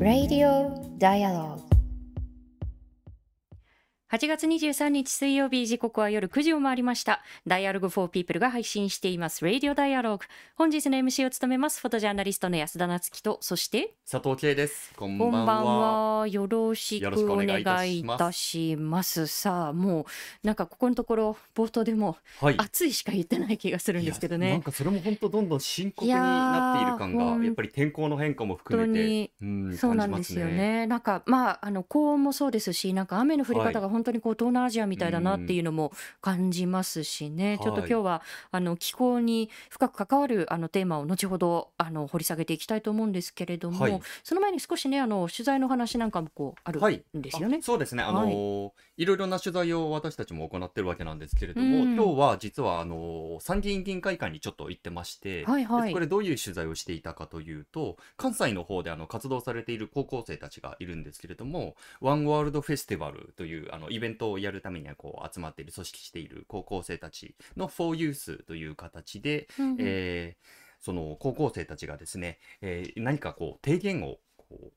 Radio Dialogue 8月23日水曜日時刻は夜9時を回りました。ダイアログフォーピープルが配信しています。Radio Dialogue。本日の MC を務めます。フォトジャーナリストの安田なつきと、そして、佐藤圭です。こんばんこんばんは。は。よろしくおお願願いいたします。さあ、もう、なんかここのところ、冒頭でも、はい。暑いしか言ってない気がするんですけどね。なんかそれも本当どんどん深刻になっている感がやっぱり天候の変化も含めて、うん、そうなんですよね。ね。なんかまああの高温もそうですし、なんか雨の降りはい方が本当にこう東南アジアみたいだなっていうのも感じますしね。ちょっとはい今日はあの気候に深く関わるあのテーマを後ほどあの掘り下げていきたいと思うんですけれども、はい。その前に少しねあの取材の話なんかもこうあるはいんですよね。あ。そうですね。あのーい、ろいろな取材を私たちも行ってるわけなんですけれども、うん。今日は実はあのー参議院議員会館にちょっと行ってまして、はいはい。でこれどういう取材をしていたかというと、関西の方であの活動されている高校生たちがいるんですけれども、ワンワールドフェスティバルというあのイベントをやるためにはこう集まっている組織している高校生たちの For Youth という形で、えーその高校生たちがですね、えー何かこう提言を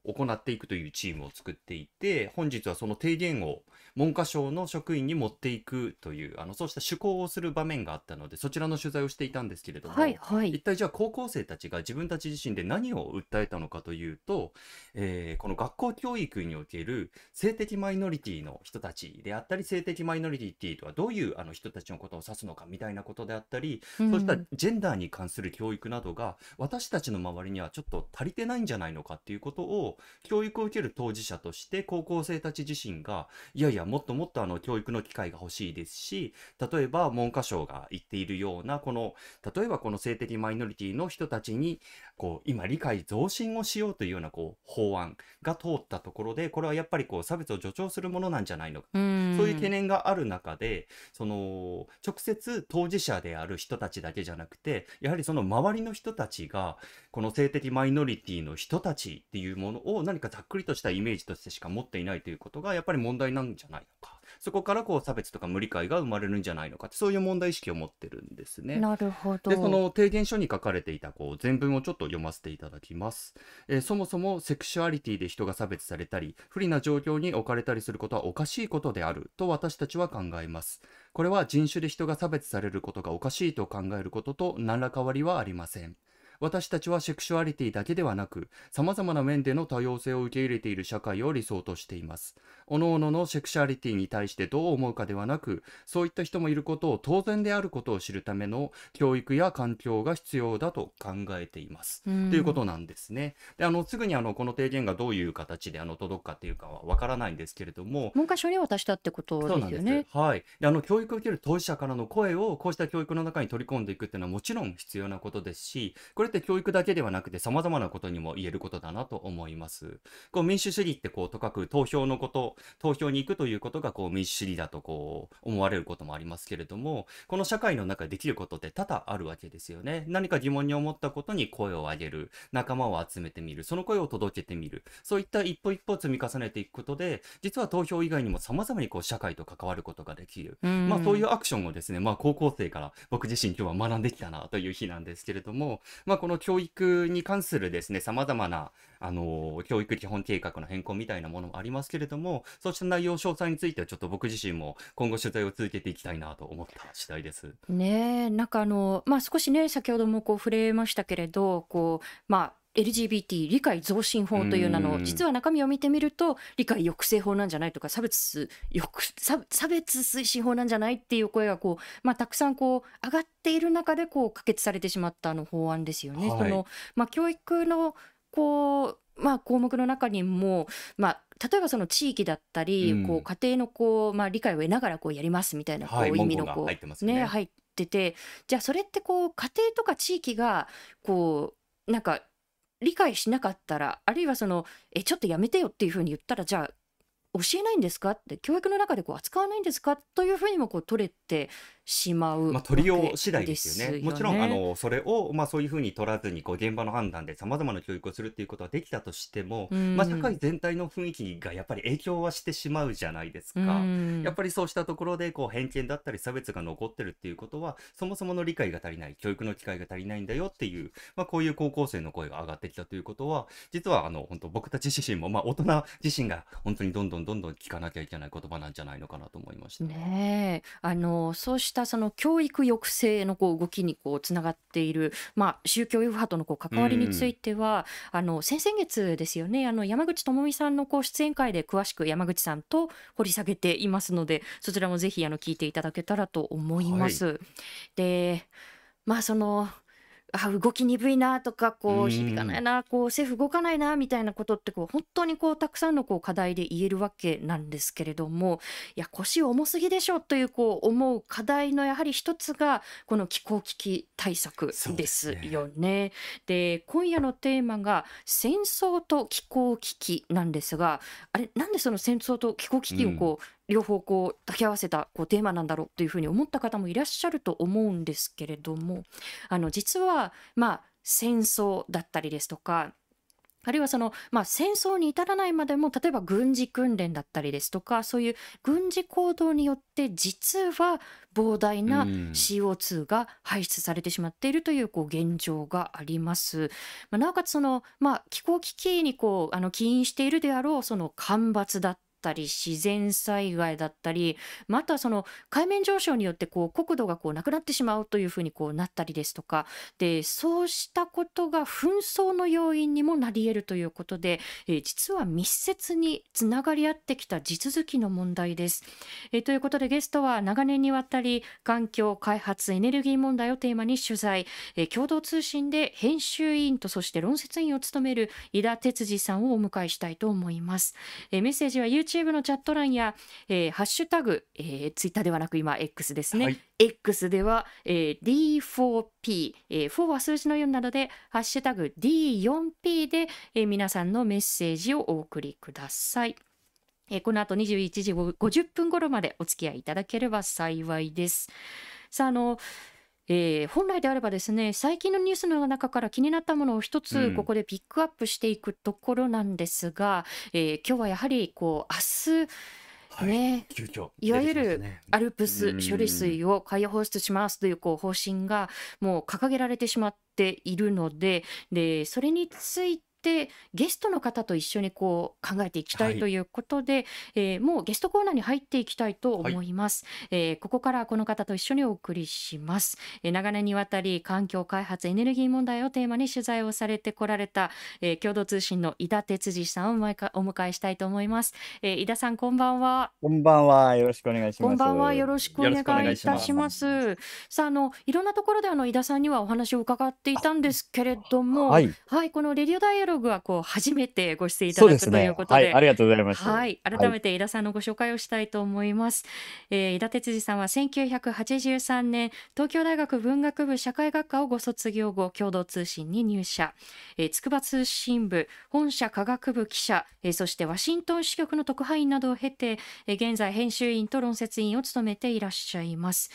行っていくというチームを作っていて本日はその提言を文科省の職員に持っていくというあのそうした趣向をする場面があったのでそちらの取材をしていたんですけれども、はいはい一。体じゃあ高校生たちが自分たち自身で何を訴えたのかというと、えーこの学校教育における性的マイノリティの人たちであったり性的マイノリティとはどういうあの人たちのことを指すのかみたいなことであったり、うんそうしたジェンダーに関する教育などが私たちの周りにはちょっと足りてないんじゃないのかっていうことをを教育を受ける当事者として高校生たち自身がいやいやもっともっとあの教育の機会が欲しいですし例えば文科省が言っているようなこの例えばこの性的マイノリティの人たちにこう今理解増進をしようというようなこう法案が通ったところでこれはやっぱりこう差別を助長するものなんじゃないのかうんそういう懸念がある中で、その直接当事者である人たちだけじゃなくて、やはりその周りの人たちが、この性的マイノリティの人たちっていうものを何かざっくりとしたイメージとしてしか持っていないということが、やっぱり問題なんじゃないのか。そこからこう差別とか無理解が生まれるんじゃないのかって、そういう問題意識を持ってるんですね。なるほど。で、その提言書に書かれていたこう全文をちょっと読ませていただきます。えーそもそもセクシュアリティで人が差別されたり、不利な状況に置かれたりすることはおかしいことであると私たちは考えます。これは人種で人が差別されることがおかしいと考えることと何ら変わりはありません。私たちはセクシュアリティだけではなく、様々な面での多様性を受け入れている社会を理想としています。各々のセクシュアリティに対してどう思うかではなく、そういった人もいることを当然であることを知るための教育や環境が必要だと考えています。うんということなんですね。で、あの、すぐにあの、この提言がどういう形であの、届くかっていうかはわからないんですけれども、文科省に渡したってことそうなんです。ですよね。はい。で、あの、教育を受ける当事者からの声を、こうした教育の中に取り込んでいくっていうのはもちろん必要なことですし、これって教育だけではなくて様々なことにも言えることだなと思います。こう、民主主義ってこう、とかく投票のこと、投票に行くということがこう、民主主義だとこう、思われることもありますけれども、この社会の中でできることって多々あるわけですよね。何か疑問に思ったことに声を上げる、仲間を集めてみる、その声を届けてみる、そういった一歩一歩積み重ねていくことで、実は投票以外にも様々にこう社会と関わることができる。うんまあそういうアクションをですね、まあ高校生から僕自身今日は学んできたなという日なんですけれども、まあこの教育に関するですね、様々な、あの教育基本計画の変更みたいなものもありますけれども、そうした内容詳細についてはちょっと僕自身も今後取材を続けていきたいなと思った次第です。ねえなんかあのまあ少しね先ほどもこう触れましたけれどこうまあ LGBT 理解増進法という名のうん。実は中身を見てみると理解抑制法なんじゃないとか差別抑差差別推進法なんじゃないっていう声がこう、まあ、たくさんこう上がっている中でこう可決されてしまったあの法案ですよね。はい。そのまあ、教育のこうまあ、項目の中にも、まあ、例えばその地域だったり、うん。こう家庭のこう、まあ、理解を得ながらこうやりますみたいなこう、はい意味のこう入ってますよね入っててじゃあそれってこう家庭とか地域がこうなんか理解しなかったらあるいはそのえちょっとやめてよっていうふうに言ったらじゃあ教えないんですか？って教育の中でこう扱わないんですか？というふうにもこう取れてしまうまあ、わ取りよけう次第でですよね。もちろん、あね。の、それを、まあ、そういうふうに取らずに、こう、現場の判断で様々な教育をするっていうことはできたとしても、うまあ、社会ん。全体の雰囲気がやっぱり影響はしてしまうじゃないですうか。やっん。ぱりそうしたところで、こう、偏見だったり差別が残ってるっていうことは、そもそもの理解が足りない、教育の機会が足りないんだよっていう、まあ、こういう高校生の声が上がってきたということは、実は、あの、本当僕たち自身も、まあ、大人自身が本当にどんどんどんどん聞かなきゃいけない言葉なんじゃないのかなと思いました。ねえ、あの、そうしたその教育抑制のこう動きにこうつながっている、まあ、宗教右派とのこうう関わりについん。ては、あの、先々月ですよね、あの、山口智美さんのこう出演会で詳しく山口さんと掘り下げていますので、そちらもぜひあの聞いていただけたらと思いはい。ます。で、まあ、その、あ、動き鈍いなとか、うこう響かな。いな、こう政府動かないなみたいなことってこう本当にこうたくさんのこう課題で言えるわけなんですけれども、いや腰重すぎでしょというこう思う課題のやはり一つがこの気候危機対策でですよね。で、今夜のテーマが戦争と気候危機なんですが、あれなんでその戦争と気候危うん。機をこう両方こう抱き合わせたこうテーマなんだろうというふうに思った方もいらっしゃると思うんですけれども、あの実はまあ戦争だったりですとか、あるいはその、まあ、戦争に至らないまでも例えば軍事訓練だったりですとかそういう軍事行動によって実は膨大うなん。CO2 が排出されてしまっているというこう現状があります。まあ、なおかつその、まあ、気候危機にこうあの起因しているであろうその干ばつだったり自然災害だったりまたその海面上昇によってこう国土がこうなくなってしまうというふうにこうなったりですとかでそうしたことが紛争の要因にもなり得るということで、え実は密接につながり合ってきた地続きの問題です。えということでゲストは長年にわたり環境開発エネルギー問題をテーマに取材、え共同通信で編集委員とそして論説委員を務める井田哲司さんをお迎えしたいと思います。えメッセージは YouTube のチャット欄や、えーハッシュタグ、えー、ツイッターではなく今 X ですね。はい。X では、えー D4P、えー4は数字の4なので、ハッシュタグ D4P で、えー皆さんのメッセージをお送りください。えーこの後21時50分頃までお付き合いいただければ幸いです。さあ、あの、えー本来であればですね、最近のニュースの中から気になったものを一うつこん。こでピックアップしていくところなんですが、えー今日はやはりこう明日はい。ね、急遽いわゆるね。アルプうス処理ん。水を海洋放出しますというこう方針がもう掲げられてしまっているので、で、それについてゲストの方と一緒にこう考えていきたはいい。ということで、えーもうゲストコーナーに入っていきたいとはい。思います。えーここからこの方と一緒にお送りします。えー長年にわたり環境開発エネルギー問題をテーマに取材をされてこられた、えー共同通信の井田哲司さんをお迎えお迎えしたいと思います。えー井田さんこんばんは。こんばんは。よろしくお願いします。こんばんは。よろしくお願い願いしまいたしますす。さあ、あの、いろんなところであの井田さんにはお話を伺っていたんですけれどはも、い。はい、このレディオダイアログはこう初めてご出演いただくという。ことで、ありがとうございます。はい、はい。改めて井田さんのご紹介をしたいと思います。えー井田哲司さんは1983年、東京大学文学部社会学科をご卒業後、共同通信に入社。えー筑波通信部、本社科学部記者、えーそしてワシントン支局の特派員などを経て、えー現在編集員と論説員を務めていらっしゃいます。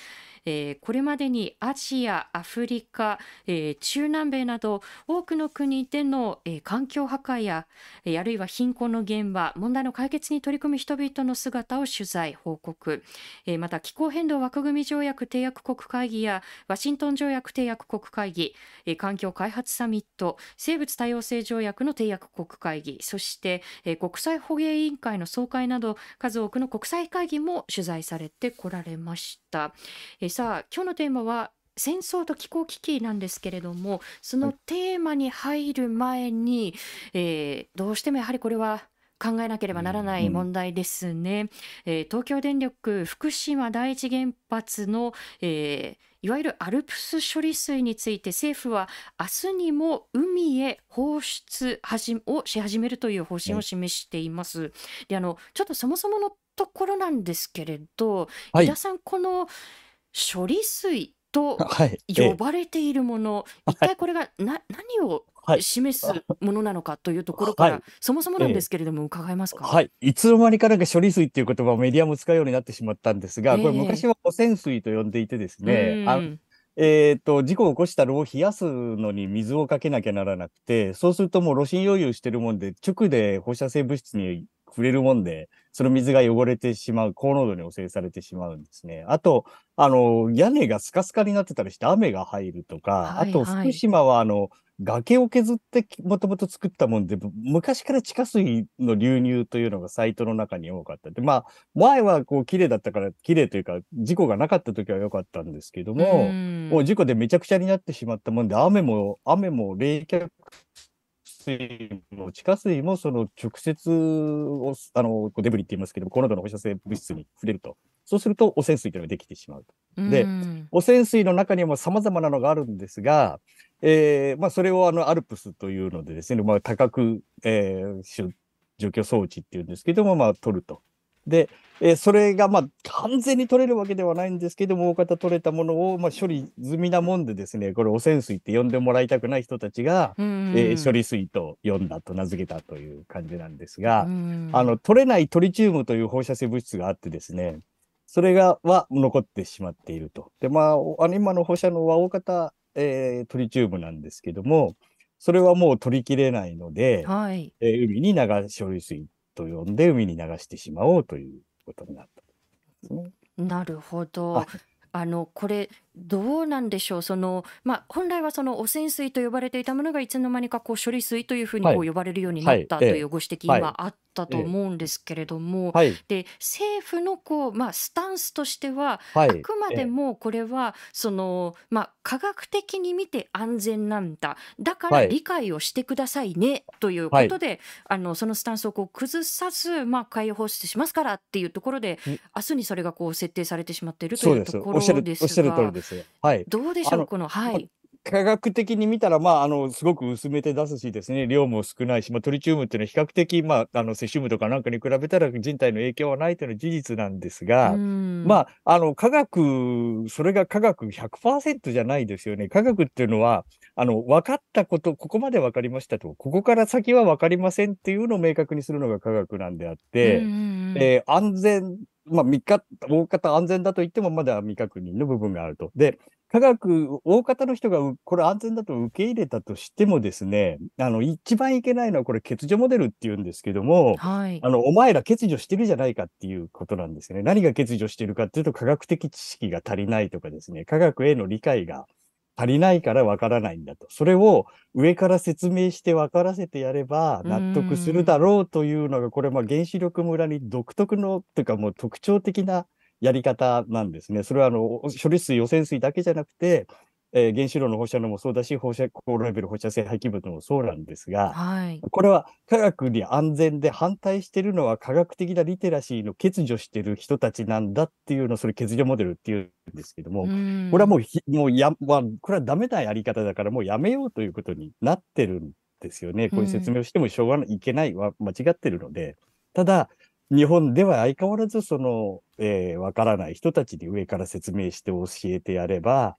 えーこれまでにアジア、アフリカ、えー中南米など多くの国での、えー環境破壊や、えあるいは貧困の現場、問題の解決に取り組む人々の姿を取材、報告、えまた気候変動枠組み条約締約国会議やワシントン条約締約国会議、え環境開発サミット、生物多様性条約の締約国会議、そして、え国際捕鯨委員会の総会など数多くの国際会議も取材されてこられました。えーさあ今日のテーマは戦争と気候危機なんですけれどもそのはい。テーマに入る前に、えーどうしてもやはりこれは考えなけれうばならなんいうん。問題ですね。えー東京電力福島第一原発の、えーいわゆるアルプス処理水について政府は明日にも海へ放出をし始めるという方針をはい。示しています。であのちょっとそもそものところなんですけれどはい。井田さんこの処理水と呼ばれているもの、一体これがな何をはい示すものなのかというところから、はい。そもそもなんですけれども、伺えますか？はい。いつの間にかなんか処理水っていう言葉をメディアも使うようになってしまったんですが、これええ昔は汚染水と呼んでいてですうね、えっと、事故を起こした炉を冷やすのに水をかけなきゃならなくて、そうするともう炉心溶融してるもんで、直で放射性物質に触れるもんで、その水が汚れてしまう、高濃度に汚染されてしまうんですね。あと、あの、屋根がスカスカになってたりして雨が入るとか、はいあと、はい福島はあの、崖を削ってもともと作ったもんで、昔から地下水の流入というのがサイトの中に多かった。で、まあ、前はこう綺麗だったから、綺麗というか、事故がなかった時は良かったんですけども、んもう事故でめちゃくちゃになってしまったもんで、雨も、雨も冷却水も地下水もその直接を、あの、デブリって言いますけど、高濃度の放射性物質に触れると。そうすると汚染水というのができてしまうと。でうん汚染水の中にも様々なのがあるんですが、えーまあ、それをあの、アルプスというのでですね、まあ、多角、えー除去装置っていうんですけども、まあ、取ると。で、えーそれが、まあ、完全に取れるわけではないんですけども、大方取れたものを、まあ、処理済みなもんでですね、これ汚染水って呼んでもらいたくない人たちが、うんえー処理水と呼んだと名付けたという感じなんですが、うんあの、取れないトリチウムという放射性物質があってですね、それが、は残ってしまっていると。で、まあ、あの今の放射能は大方、えートリチウムなんですけども、それはもう取りきれないので、はい。えー海に流し、処理水と呼んで海に流してしまおうということになったね。なるほどはい。あのこれどうなんでしょう？その、まあ、本来はその汚染水と呼ばれていたものがいつの間にかこう処理水というふうにこはい。う呼ばれるようになったとはいうご指摘はあったと思うんですけれども、はい、で政府のこう、まあ、スタンスとしてははい。あくまでもこれはその、まあ、科学的に見て安全なんだ。だからはい。理解をしてくださいねということで、あのそのスタンスをこう崩さず、まあ、海洋放出しますからっていうところでん。明日にそれがこう設定されてしまっていると。いうところで、すがです。はい。どうでしょうこのはい。科学的に見たら、まあ、あの、すごく薄めて出すしですね、量も少ないし、まあ、トリチウムっていうのは比較的、まあ、あの、セシウムとかなんかに比べたら人体の影響はないというのは事実なんですが、うんまあ、あの、科学、それが科学100%じゃないですよね。科学っていうのは、あの、分かったこと、ここまで分かりましたと、ここから先は分かりませんっていうのを明確にするのが科学なんであって、えー安全、まあ、未か、大方安全だと言ってもまだ未確認の部分があると。で、科学、大方の人がうこれ安全だと受け入れたとしてもですね、あの、一番いけないのはこれ欠如モデルって言うんですけども、はいあの、お前ら欠如してるじゃないかっていうことなんですよね。何が欠如してるかっていうと、科学的知識が足りないとかですね、科学への理解が足りないからわからないんだと。それを上から説明して分からせてやれば納得するだろうというのが、これ、まあ原子力村に独特の、というかもう特徴的なやり方なんですね。それはあの、処理水、汚染水だけじゃなくて、えー原子炉の放射能もそうだし、放射、高レベル放射性廃棄物もそうなんですが、はいこれは科学に安全で反対してるのは科学的なリテラシーの欠如してる人たちなんだっていうのをそれ欠如モデルっていうんですけども、うんこれはもうひ、もうや、まあ、これはダメなやり方だからもうやめようということになってるんですよね。こういう説明をしてもしょうがない、いけないは間違ってるので。ただ、日本では相変わらずその、えーわからない人たちに上から説明して教えてやれば、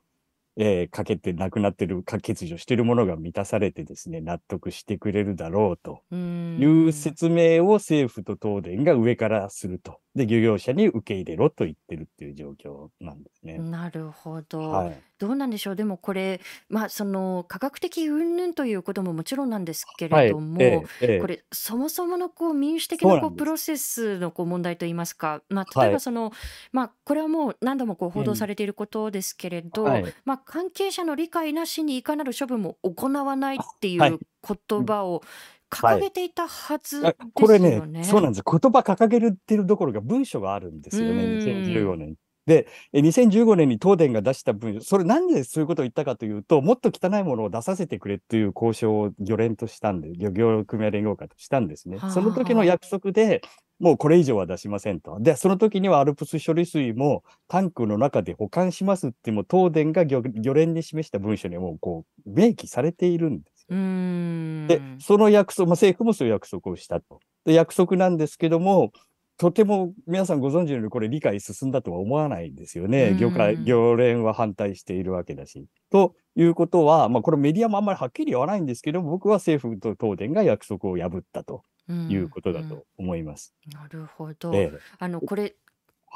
えーかけてなくなってる、か欠如してるものが満たされてですね、納得してくれるだろうと。うんいう説明を政府と東電が上からすると。で、漁業者に受け入れろと言ってるっていう状況なんですね。なるほど、はい。どうなんでしょう？でもこれまあその科学的云々ということももちろんなんですけはいれども、。ええええ。これそもそものこう民主的そうなこうんプロセスのこう問題といいますか、まあ、はい。例えばその、まあ、これはもう何度もこう報道されていることですけれど、はい。まあ、関係者の理解なしにいかなる処分も行わないっていはい。う言葉を掲げていたはずであすこれよね。ね、そうなんです。言葉掲げてるどころか文書があるんですよね、うん2015年。で、え2015年に東電が出した文書、それなんでそういうことを言ったかというと、もっと汚いものを出させてくれっていう交渉を漁連としたんで、漁業組合連合会としたんですねはあ。その時の約束で、もうこれ以上は出しませんと。で、その時にはアルプス処理水もタンクの中で保管しますって、もう東電が漁漁連に示した文書にはもうこう明記されているんでで、その約束、まあ、政府もそういう約束をしたと。で、約束なんですけども、とても皆さんご存知のようにこれ理解進んだとは思わないですようね。業界、ん。業連は反対しているわけだし。ということは、まあこれメディアもあんまりはっきり言わないんですけど、僕は政府と東電が約束を破ったとう、いうんことだと思います。なるほど。ええ。あの、これ、は。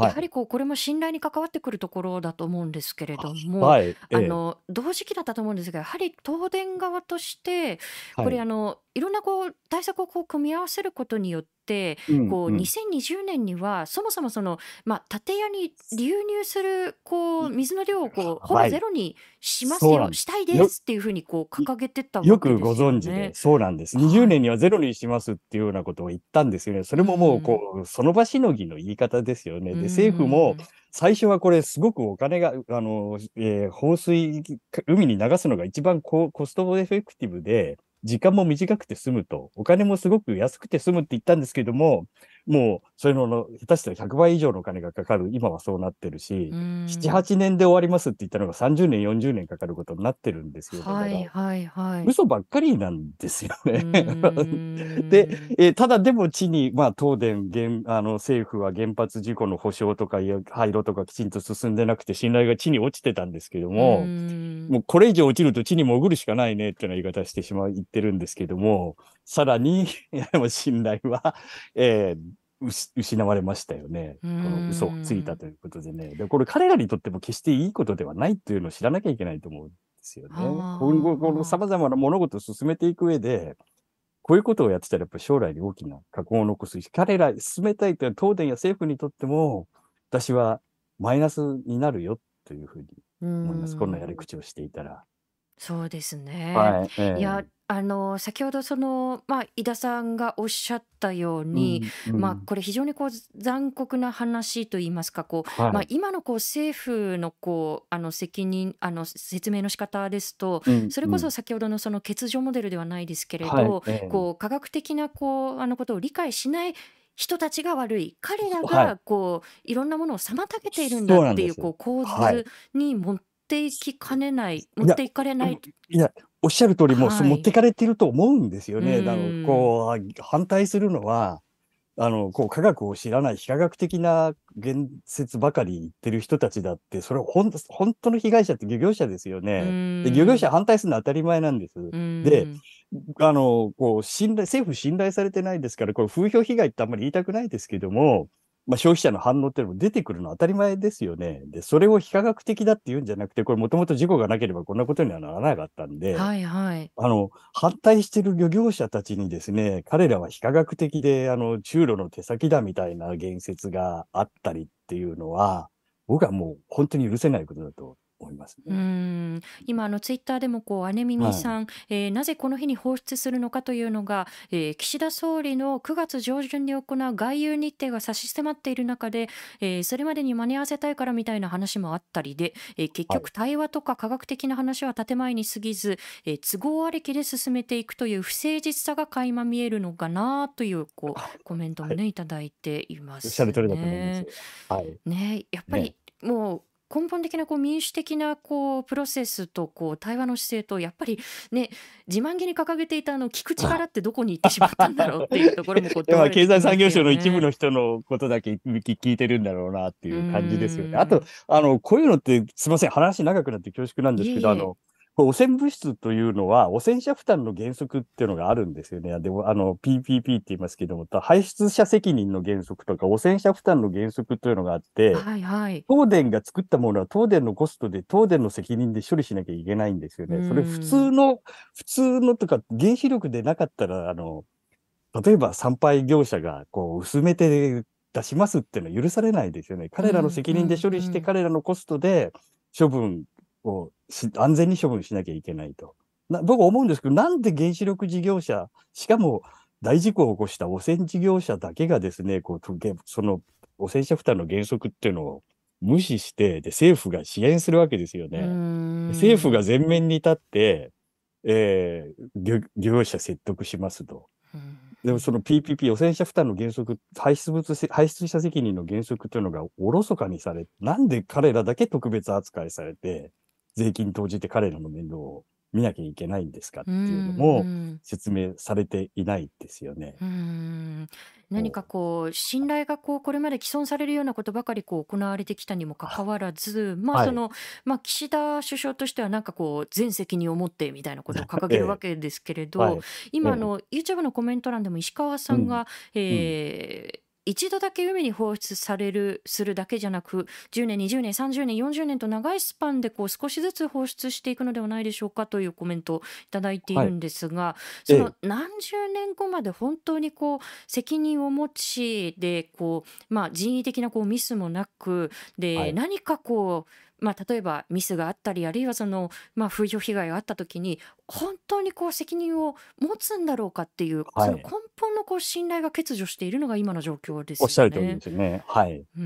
やはいりこう、これも信頼に関わってくるところだと思うんですけれども、はい。ええ。あの、同時期だったと思うんですが、やはり東電側として、これ、はい。あの、いろんなこう、対策をこう組み合わせることによっこう、うん。2020年には、そもそもその、まあ、建屋に流入する、こう、水の量をこう、ほぼはい。ゼロにしますよ、そうなんです。したいでよ、すっていうふうにこう、掲げてたよくごわけですよ存知で、ね。そうなんです。20はい。年にはゼロにしますっていうようなことを言ったんですよね。それうももう、ん。こう、その場しのぎの言い方ですよね。うで、政府も、ん。最初はこれすごくお金が、あの、えー放水、海に流すのが一番ココストエフェクティブで、時間も短くて済むと、お金もすごく安くて済むって言ったんですけども、もう、それのの、下手したら100倍以上のお金がかかる、今はそうなってるし、う7、ん。8年で終わりますって言ったのが30年、40年かかることになってるんですよ。はいはいはい。嘘ばっかりなんですようね。ー で、ん。えーただでも地に、まあ東電、原あの政府は原発事故の保証とか廃炉とかきちんと進んでなくて信頼が地に落ちてたんですけどうも、ー。もうんこれ以上落ちると地に潜るしかないねっていうような言い方してしまう、言ってるんですけども、さらに、信頼は、えー失われましたよね。うこの嘘をつい。たということでね。で、これ彼らにとっても決していいことではないっていうのを知らなきゃいけないと思うんですよね。今後、このは様々な物事を進めていく上で、こういうことをやってたらやっぱり将来に大きな過去を残すし、彼ら進めたいというのは東電や政府にとっても、私はマイナスになるよというふうに思います。こんなや。り口をしていたら。そうですね。はい。えいや、えあの、先ほどその、まあ、井田さんがおっしゃったように、うん、うまあ、ん。これ非常にこう残酷な話といいますか、こう、まあ、はい。今のこう政府のこうあの責任、あの説明の仕方ですと、うん、それこそうん。先ほどのその欠如モデルではないですけれはい。ど、ええこう科学的なこうあのことを理解しない人たちが悪い、彼らはい。がこういろんなものを妨げているんだっていう。こう構はい。図に持っていきかねない、持っていかれない。いや、おっしゃる通り、もうそはい。持ってかれてると思うんですようね。あの。こう、反対するのは、あの、こう、科学を知らない非科学的な言説ばかり言ってる人たちだって、それほん、本当の被害者って漁業者ですようね。で、漁業。者反対するのは当たり前なんです。うで。あの、こう、信頼、政府信頼されてないですから、これ風評被害ってあんまり言いたくないですけども、まあ、消費者の反応っていうのも出てくるのは当たり前ですよね。で、それを非科学的だって言うんじゃなくて、これもともと事故がなければこんなことにはならなかったんで、はいはい。あの、反対してる漁業者たちにですね、彼らは非科学的で、あの、中路の手先だみたいな言説があったりっていうのは、僕はもう本当に許せないことだと思いますね。ん今あのツイッターでもこう姉耳さん、えーなぜこの日に放出するのかというのが、えー岸田総理の9月上旬に行う外遊日程が差し迫っている中で、えーそれまでに間に合わせたいからみたいな話もあったりで、えー結局対話とか科学的な話は建前に過ぎず、えー都合ありきで進めていくという不誠実さが垣間見えるのかなというこうコメントもね、い、ただいています、ね。おっしゃる通りだと思いますよ。はい。ねやっぱりもう根本的なこう民主的なこうプロセスとこう対話の姿勢とやっぱりね自慢げに掲げていたあの聞く力ってどこに行ってしまったんだろうっていうところもこう いやまあ経済産業省の一部ねの人のことだけ聞聞いてるんだろうなっていう感じですよね。あと、あの、こういうのって、すみません、話長くなって恐縮なんですけど、あの、汚染物質というのは、汚染者負担の原則っていうのがあるんですよね。でも、あの、PPP って言いますけども、排出者責任の原則とか、汚染者負担の原則というのがあって、はいはい。東電が作ったものは東電のコストで東電の責任で処理しなきゃいけないんですよね。それうん普通の、普通のとか原子力でなかったら、あの、例えば産廃業者がこう薄めて出しますっていうのは許されないですよね。彼らの責任で処理して彼らのコストで処分をし安全に処分しなきゃいけないと。な僕思うんですけど、なんで原子力事業者、しかも大事故を起こした汚染事業者だけがですね、こう、その汚染者負担の原則っていうのを無視して、で、政府が支援するわけですよね。政府が前面に立って、えー漁漁業者説得しますと。うんでもその PPP、汚染者負担の原則、排出物せ、排出者責任の原則というのがおろそかにされ、なんで彼らだけ特別扱いされて、税金投じて彼らの面倒を見なきゃいけないんですかってういうのもん。説明されていないですよね。何かここう、信頼がこう、これまで毀損されるようなことばかりこう行われてきたにもかかわらず、まあはい。その、まあ岸田首相としてはなんかこう、全責任を持ってみたいなことを掲ええ、げるわけですけれはど、い。ええ、今あの、YouTube のコメント欄でも石川さうんん、が、うん。えー一度だけ海に放出される、するだけじゃなく、10年、20年、30年、40年と長いスパンでこう少しずつ放出していくのではないでしょうかというコメントをいただいていはい。るんですが、ええ、その何十年後まで本当にこう責任を持ちでこう、まあ、人為的なこうミスもなくはでい。何かこう、まあ、例えばミスがあったりあるいはその、まあ、風評被害があった時に本当にこう責任を持つんだろうかっていうその根はい。本のこう信頼が欠如しているのが今の状況ですよおっしゃる通りでね。すよね。はい。う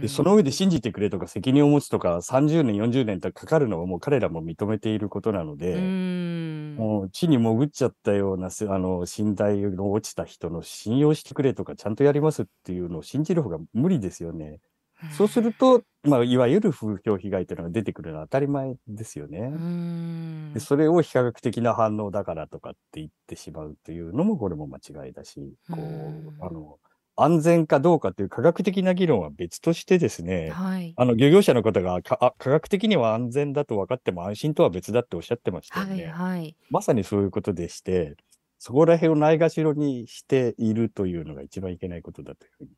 で、そのん上で信じてくれとか責任を持つとか30年、40年とかかるのはもう彼らも認めていることなのうで、んもう地に潜っちゃったようなせ、あの、信頼の落ちた人の信用してくれとかちゃんとやりますっていうのを信じる方が無理ですよね。そうすると、まあ、いわゆる風評被害というのが出てくるのは当たり前ですようね。んで、それを非科学的な反応だからとかって言ってしまうというのもこれも間違いだし、うこう、んあの、安全かどうかという科学的な議論は別としてですね、はいあの、漁業者の方がかあ科学的には安全だと分かっても安心とは別だっておっしゃってましたよはいね。はい。まさにそういうことでして、そこら辺をないがしろにしているというのが一番いけないことだというふうに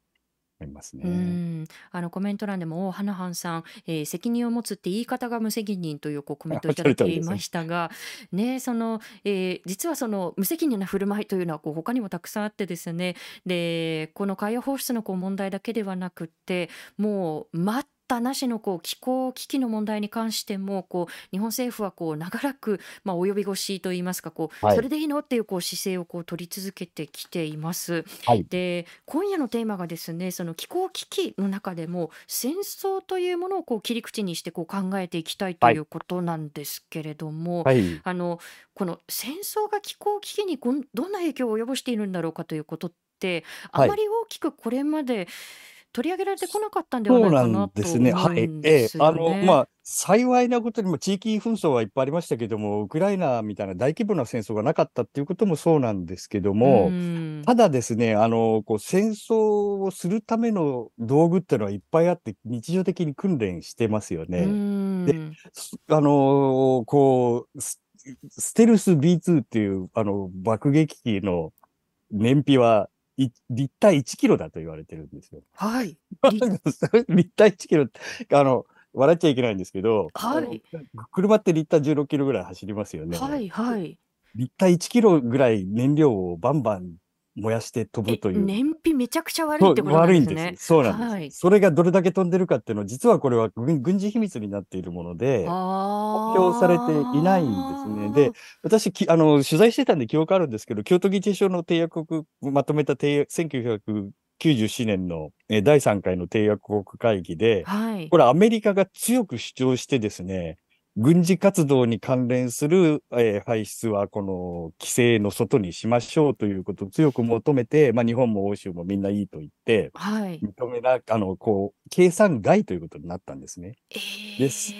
思いますうね。ん、あのコメント欄でも、お花はんさん、えー責任を持つって言い方が無責任というこうコメント をいただいていましたが、ね、その、えー実はその無責任な振る舞いというのはこう他にもたくさんあってですね、で、この海洋放出のこう問題だけではなくって、もう待ったなしのこう気候危機の問題に関してもこう日本政府はこう長らく、まあ、及び腰といいますかこう、はいそれでいいのっていうこう姿勢をこう取り続けてきています。はい。で今夜のテーマがですねその気候危機の中でも戦争というものをこう切り口にしてこう考えていきたいとはいいうことなんですけれども、はい。あのこの戦争が気候危機にどんな影響を及ぼしているんだろうかということってはいあまり大きくこれまで取り上げられてこなかったんではそなうないかなんとですね。思はい。うんええですよあの、ね。まあ、幸いなことにも地域紛争はいっぱいありましたけども、ウクライナみたいな大規模な戦争がなかったっていうこともそうなんですけども、うんただですね、あの、こう、戦争をするための道具っていうのはいっぱいあって、日常的に訓練してますようね。んすあのこう、スステルス B2 っていう、あの、爆撃機の燃費は、い立体1キロだと言われてるんですよ。はい り立体1キロって、あの、笑っちゃいけないんですけど、はい車って立体16キロぐらい走りますよね。はいはい立体1キロぐらい燃料をバンバン燃やして飛ぶえという。燃費めちゃくちゃ悪そいうってことなん悪いんですね。です。そうなんです。はいそれがどれだけ飛んでるかっていうのは、実はこれは軍軍事秘密になっているもので、発表されていないんですねで私きあの、取材してたんで記憶あるんですけど、京都議定書の締約国、まとめた締約1997年のえー第3回の締約国会議で、はいこれアメリカが強く主張してですね、軍事活動に関連する、えー排出はこの規制の外にしましょうということを強く求めて、まあ、日本も欧州もみんないいと言って、はい。認めな、あの、こう、計算外ということになったんですね。えーです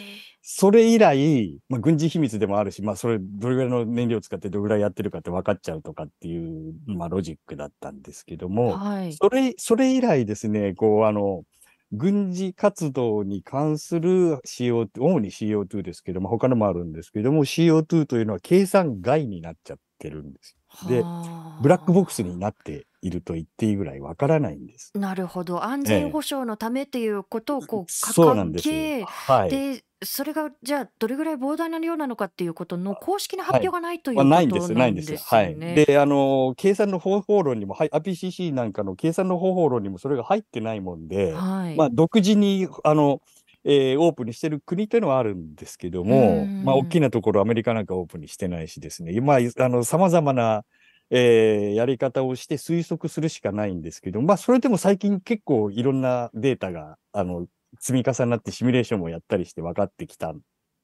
それ以来、まあ、軍事秘密でもあるし、まあ、それ、どれぐらいの燃料を使ってどれぐらいやってるかって分かっちゃうとかっていう、まあ、ロジックだったんですけども、はい。それ、それ以来ですね、こう、あの、軍事活動に関する CO2、主に CO2 ですけども、他のもあるんですけども、CO2 というのは計算外になっちゃってるんです。ではあブラックボックスになっていると言っていいぐらいわからないんです。なるほど。安全保障のためっていうことをこう掲げよ。はい。で、それがじゃあどれぐらい膨大な量なのかっていうことの公式な発表がないというまあ、ことないんです、ないんです。はい。よね。で、あの、計算の方法論にも、はい、IPCC なんかの計算の方法論にもそれが入ってないもんで、はい。まあ、独自に、あの、えーオープンにしてる国というのはあるんですけども、うん。まあ、大きなところ、アメリカなんかオープンにしてないしですね、まあ、あの、様々な、えーやり方をして推測するしかないんですけど、まあ、それでも最近結構いろんなデータが、あの、積み重なってシミュレーションもやったりして分かってきた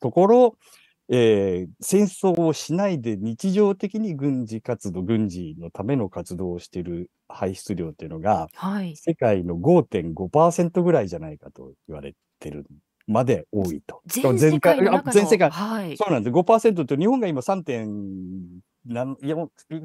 ところ、えー戦争をしないで日常的に軍事活動、軍事のための活動をしている排出量っていうのが、はい。世界の5.5%ぐらいじゃないかと言われてるんまで多いと。全世界全世界。はい。そうなんです。5%って日本が今3点、なんいやもうい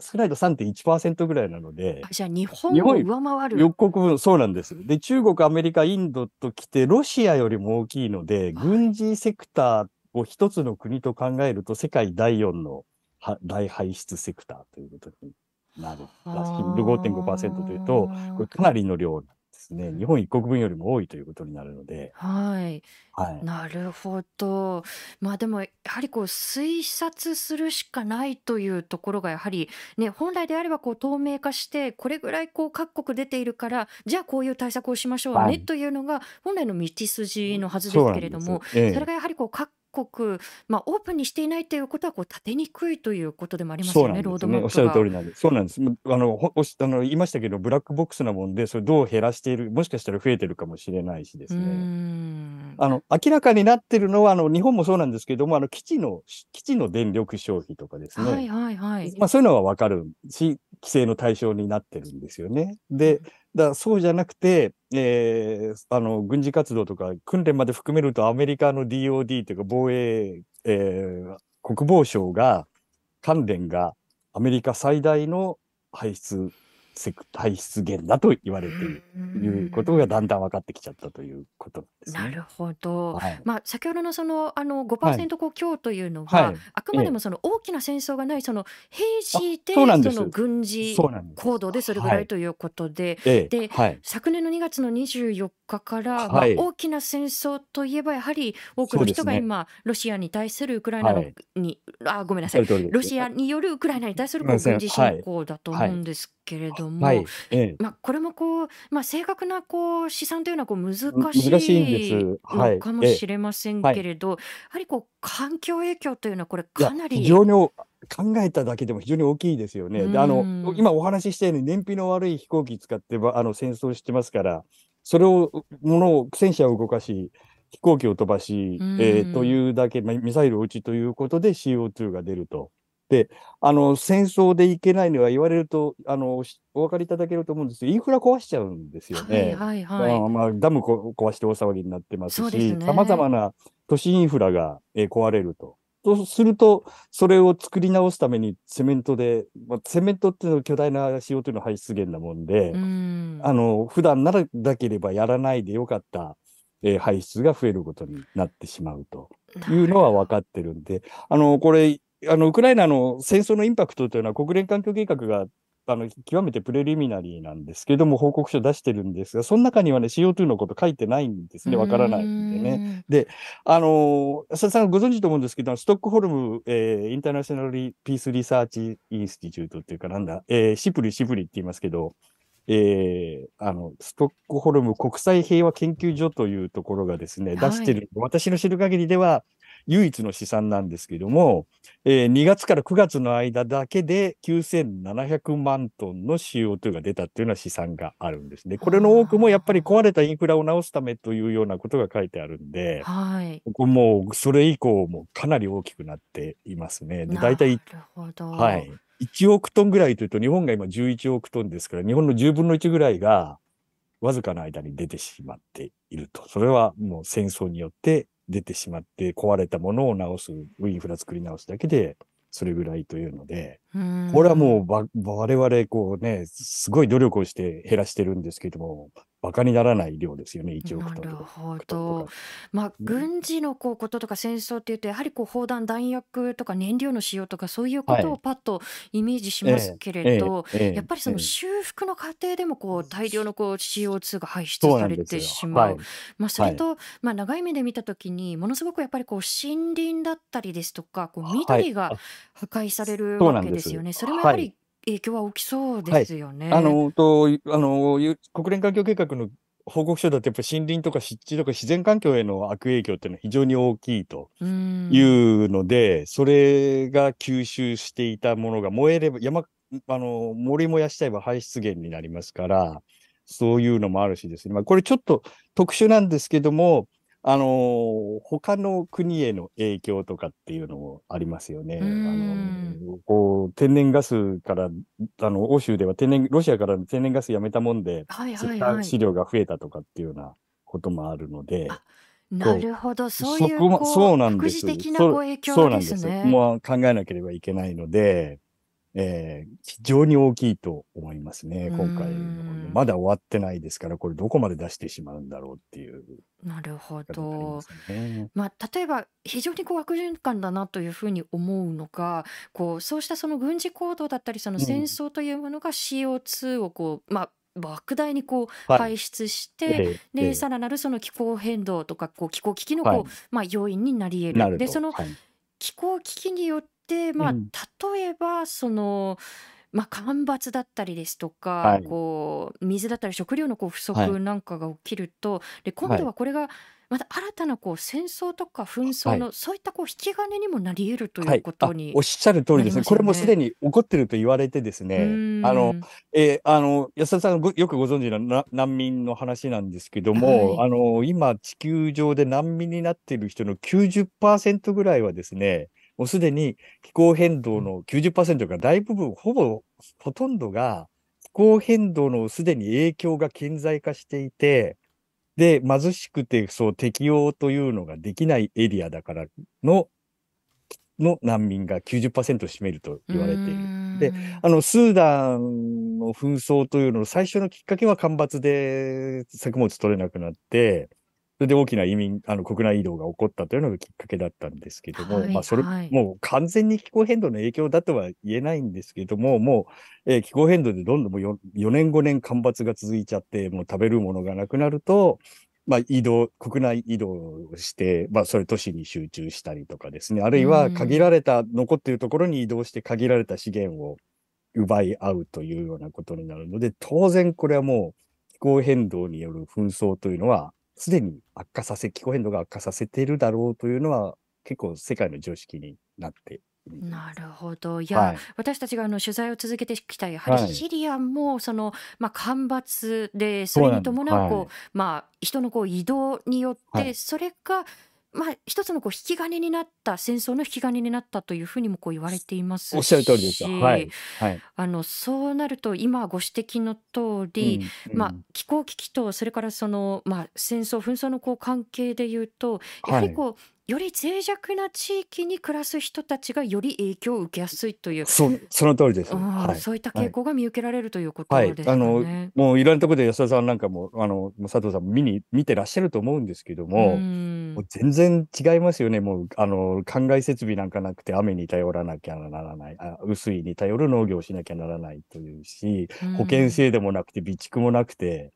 少ないと3.1%ぐらいなので、あじゃあ日本を日本上回る。4国分、そうなんです。で、中国、アメリカ、インドときて、ロシアよりも大きいので、軍事セクターを一つの国と考えると、世界第4のは大排出セクターということになるらしい。5.5%というと、これかなりの量ですね。日本一国分よりも多いということになるので、はい。はい。なるほど。まあでもやはりこう推察するしかないというところがやはりね本来であればこう透明化してこれぐらいこう各国出ているからじゃあこういう対策をしましょうはいねというのが本来の道筋のはずですけれどもええそれがやはりこう各国まあオープンにしていないということはこう立てにくいということでもありますよねローなんですね。ドマップがおっしゃる通。りなんです。そうなんです。あの、ほおしあの言いましたけど、ブラックボックスなもんで、それどう減らしている、もしかしたら増えてるかもしれないしでうすね。ん。あの、明らかになってるのは、あの、日本もそうなんですけども、あの、基地の、基地の電力消費とかですね。はいはいはい。まあ、そういうのはわかるし、規制の対象になってるんですよね。で、だかだそうじゃなくて、えーあの、軍事活動とか訓練まで含めると、アメリカの DOD というか、防衛、えー国防省が、関連がアメリカ最大の排出、排出源だと言われているということがだんだん分かってきちゃったということなんですね。なるほど。はい。まあ、先ほどのそのあの5%こう強というのは、はいあくまでもその大きな戦争がないその平時であその軍事。行動でそれぐらはいいということで、ええではい。昨年の2月の24日から、はい。まあ、大きな戦争といえばやはり多くの人が今、ロシアに対するウクライナの、はい。にあごめんなさい。ロシアによるウクライナに対する軍事侵攻だと思うんですけれども、はい。ええ。まあ、これもこう、まあ、正確なこう試算というのはこう難しいのかもしれませんけれど、やはりこう環境影響というのはこれかなり非常にお考えただけでも非常に大きいですよね。で、あうん。の、今お話ししたように燃費の悪い飛行機使ってば、あの、戦争してますから、それを、ものを、戦車を動かし、飛行機を飛ばし、うんえーというだけ、まあミサイルを撃ちということで CO2 が出ると。で、あの、戦争でいけないのは言われると、あの、しお分かりいただけると思うんですけど、インフラ壊しちゃうんですよね。はいはいはい。まあ、ダムこ壊して大騒ぎになってますし、さまざまな都市インフラが、えー壊れると。とすると、それを作り直すためにセメントで、まあ、セメントっていうのは巨大な CO2 の排出源なもんで、うん。あの、普段ならなければやらないでよかった、えー排出が増えることになってしまうというのは分かってるんで、あの、これ、あの、ウクライナの戦争のインパクトというのは国連環境計画が、あの、極めて preliminary なんですけども、報告書出してるんですが、その中にはね、CO2 のこと書いてないんですね。わからないんでね。ね。あの、安田さんご存知と思うんですけど、 Stockholm、えー International Peace Research Institute っていうかなんだ、えー SIPRI SIPRI って言いますけど、えーあの、ストックホルム国際平和研究所というところがですね、はい出してる、私の知る限りでは、唯一の試算なんですけども、えー2月から9月の間だけで9700万トンの CO2 が出たっていうような試算があるんですね。これの多くもやっぱり壊れたインフラを直すためというようなことが書いてあるんで、はい。ここもうそれ以降もかなり大きくなっていますね。で、大体、なるほど。はい。1億トンぐらいというと、日本が今11億トンですから、日本の10分の1ぐらいがわずかな間に出てしまっていると。それはもう戦争によって出てしまって、壊れたものを直す、インフラ作り直すだけで、それぐらいというので、うん。これはもうば我々こうね、すごい努力をして減らしてるんですけども、馬鹿にならない量ですよね、1億トンとか。なるほとどか。まあ、うん軍事のこうこととか戦争っていうとやはりこう砲弾弾薬とか燃料の使用とかそういうことはいをパッとイメージしますけれど、ええええやっぱりそのええ修復の過程でもこう大量のこう CO2 が排出されなんですよ。てしまう。はい。まあ、それと、まあ、長い目で見たときにものすごくやっぱりこう森林だったりですとかこうはい緑が破壊されるわけですすよね。それもやははいり影響は大きそうですよね。あの、と、あの、国連環境計画の報告書だと、やっぱり森林とか湿地とか自然環境への悪影響っていうのは非常に大きいというので、それが吸収していたものが燃えれば、山、あの、森燃やしちゃえば排出源になりますから、そういうのもあるしですね。まあ、これちょっと特殊なんですけども、あの、他の国への影響とかっていうのもありますよね。あうんの、こう、天然ガスから、あの、欧州では天然、ロシアからの天然ガスやめたもんで、はい石はいはい。炭飼料が増えたとかっていうようなこともあるので、あなるほど、そういうそこもこそうう副なんです。次的なそこう影響そうなんです。ですね。もう考えなければいけないので、えー非常に大きいと思いますね、今回まだ終わってないですから、これどこまで出してしまうんだろうっていうなるほど。まあ、例えば非常にこう悪循環だなというふうに思うのがこうそうしたその軍事行動だったりそのうん戦争というものが CO2 をこう、まあ、莫大にこうはい。排出して、えええでえさらなるその気候変動とかこう気候危機のこう、はい。まあ、要因になり得る。なると。でそのはい。気候危機によって、まあ、うん。例えばその、まあ、干ばつだったりですとはかい。こう水だったり食料のこう不はい。足なんかが起きるとで今はい。度はこれがまた新たなこう戦争とか紛争はい。のそういったこう引き金にもなり得るということにおっしゃる通りですね。なりますよこれもすでね。に起こってると言われてですうね、あの。えーあの、安田さんごよくご存知のな難民の話なんですけどはも、い。あの、今地球上で難民になっている人の90%ぐらいはですね、もうすでに気候変動の90%が大部分、ほぼ、ほとんどが気候変動のすでに影響が顕在化していて、で、貧しくて、そう、適用というのができないエリアだからの、の難民が90%を占めるとう言われている。で。あの、スーダンの紛争というのの最初のきっかけは干ばつで作物取れなくなって、それで大きな移民、あの、国内移動が起こったというのがきっかけだったんですけども、はいまあ、それ、はい。もう完全に気候変動の影響だとは言えないんですけども、もう、えー気候変動でどんどんもう 4, 4年5年干ばつが続いちゃって、もう食べるものがなくなると、まあ、移動、国内移動をして、まあ、それ都市に集中したりとかですね、あうるいは限。られた、残っているところに移動して限られた資源を奪い合うというようなことになるので、当然これはもう気候変動による紛争というのは、すでに悪化させ、気候変動が悪化させているだろうというのは、結構世界の常識になっているんな。るほど。いや、はい。私たちがあの取材を続けてきた、やはりはい。シリアもその、まあ、干ばつで、それに。伴うこう、はい。まあ、人のこう移動によって、はい。それが、まあ、一つのこう引き金になった、戦争の引き金になったというふうにもこう言われていますおっしゃる通りです。はい。し、はい。あのそうなると、今ご指摘の通うり、ん。うまあ、ん。気候危機と、それからその、まあ、戦争、紛争のこう関係でいうと、やははい。りこう、より脆弱な地域に暮らす人たちがより影響を受けやすいという、そ、その通りです。うん、はい。そういった傾はい。向が見受けられるというこはい。とですかあの、ね。もういろんなところで安田さんなんかも、あの、佐藤さんも見に、見てらっしゃると思うんですけどうも、もん。う全然違いますよね。もう、あの、灌漑設備なんかなくて雨に頼らなきゃならない。あ、雨水に頼る農業をしなきゃならないというし、う保険ん。制度もなくて備蓄もなくて、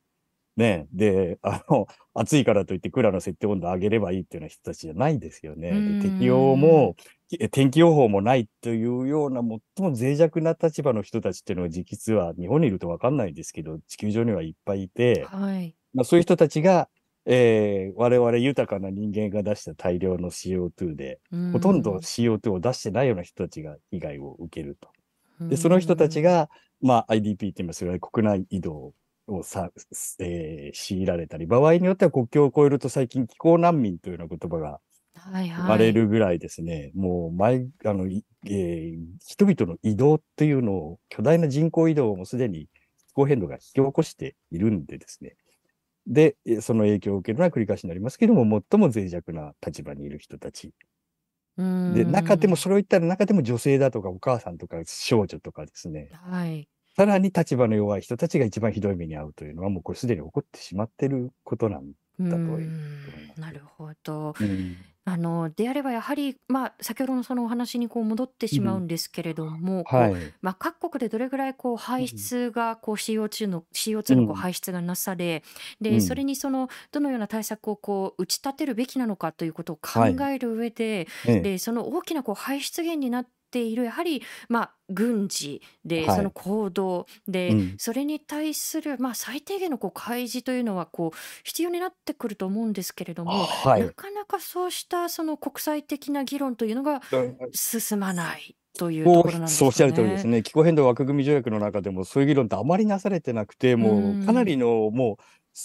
ね。で、あの、暑いからといってクーラーの設定温度上げればいいっていうような人たちじゃないですようね。で、適用ん。も、き天気予報もないというような最も脆弱な立場の人たちっていうのは実は日本にいるとわかんないですけど、地球上にはいっぱいいて、はい。まあ、そういう人たちが、えー我々豊かな人間が出した大量の CO2 で、うほとんどん。CO2 を出してないような人たちが被害を受けると。うで、その人たちん。が、まあ、IDP って言いますが、国内移動をさ、えー強いられたり、場合によっては国境を越えると最近気候難民というような言葉がはい生まれはい。るぐらいですね、もう前、あの、いえー人々の移動っていうのを、巨大な人口移動もすでに気候変動が引き起こしているんでですね。で、えその影響を受けるのは繰り返しになりますけども、最も脆弱な立場にいる人たち。うで、中でも、ん。それを言ったら中でも女性だとかお母さんとか少女とかですね、はい。さらに立場の弱い人たちが一番ひどい目に遭うというのは、もうこれすでに起こってしまっていることなんうだといなるほど。うん。あの、であればやはり、まあ、先ほどのそのお話にこう戻ってう。しまうんんですけれども、こう、はい。まあ、各国でどれぐらいこうう排ん。出がこう CO2 の、う CO2 のこうん。排出がなされ、うで、それん。にその、どのような対策をこう打ち立てるべきなのかということを考はい。える上で、ええ。で、その大きなこう排出源になっている、やはり、まあ、軍事で、そのはい。行動うで、ん。それに対する、まあ、最低限のこう開示というのはこう必要になってくると思うんですけれども、は。ないかなかそうしたその国際的な議論というのがうん進まないというところなんですかそうおっしゃる通りですね。ね。気候変動枠組み条約の中でもそういう議論ってあまりなされてなくて、うもうかなりん。の、も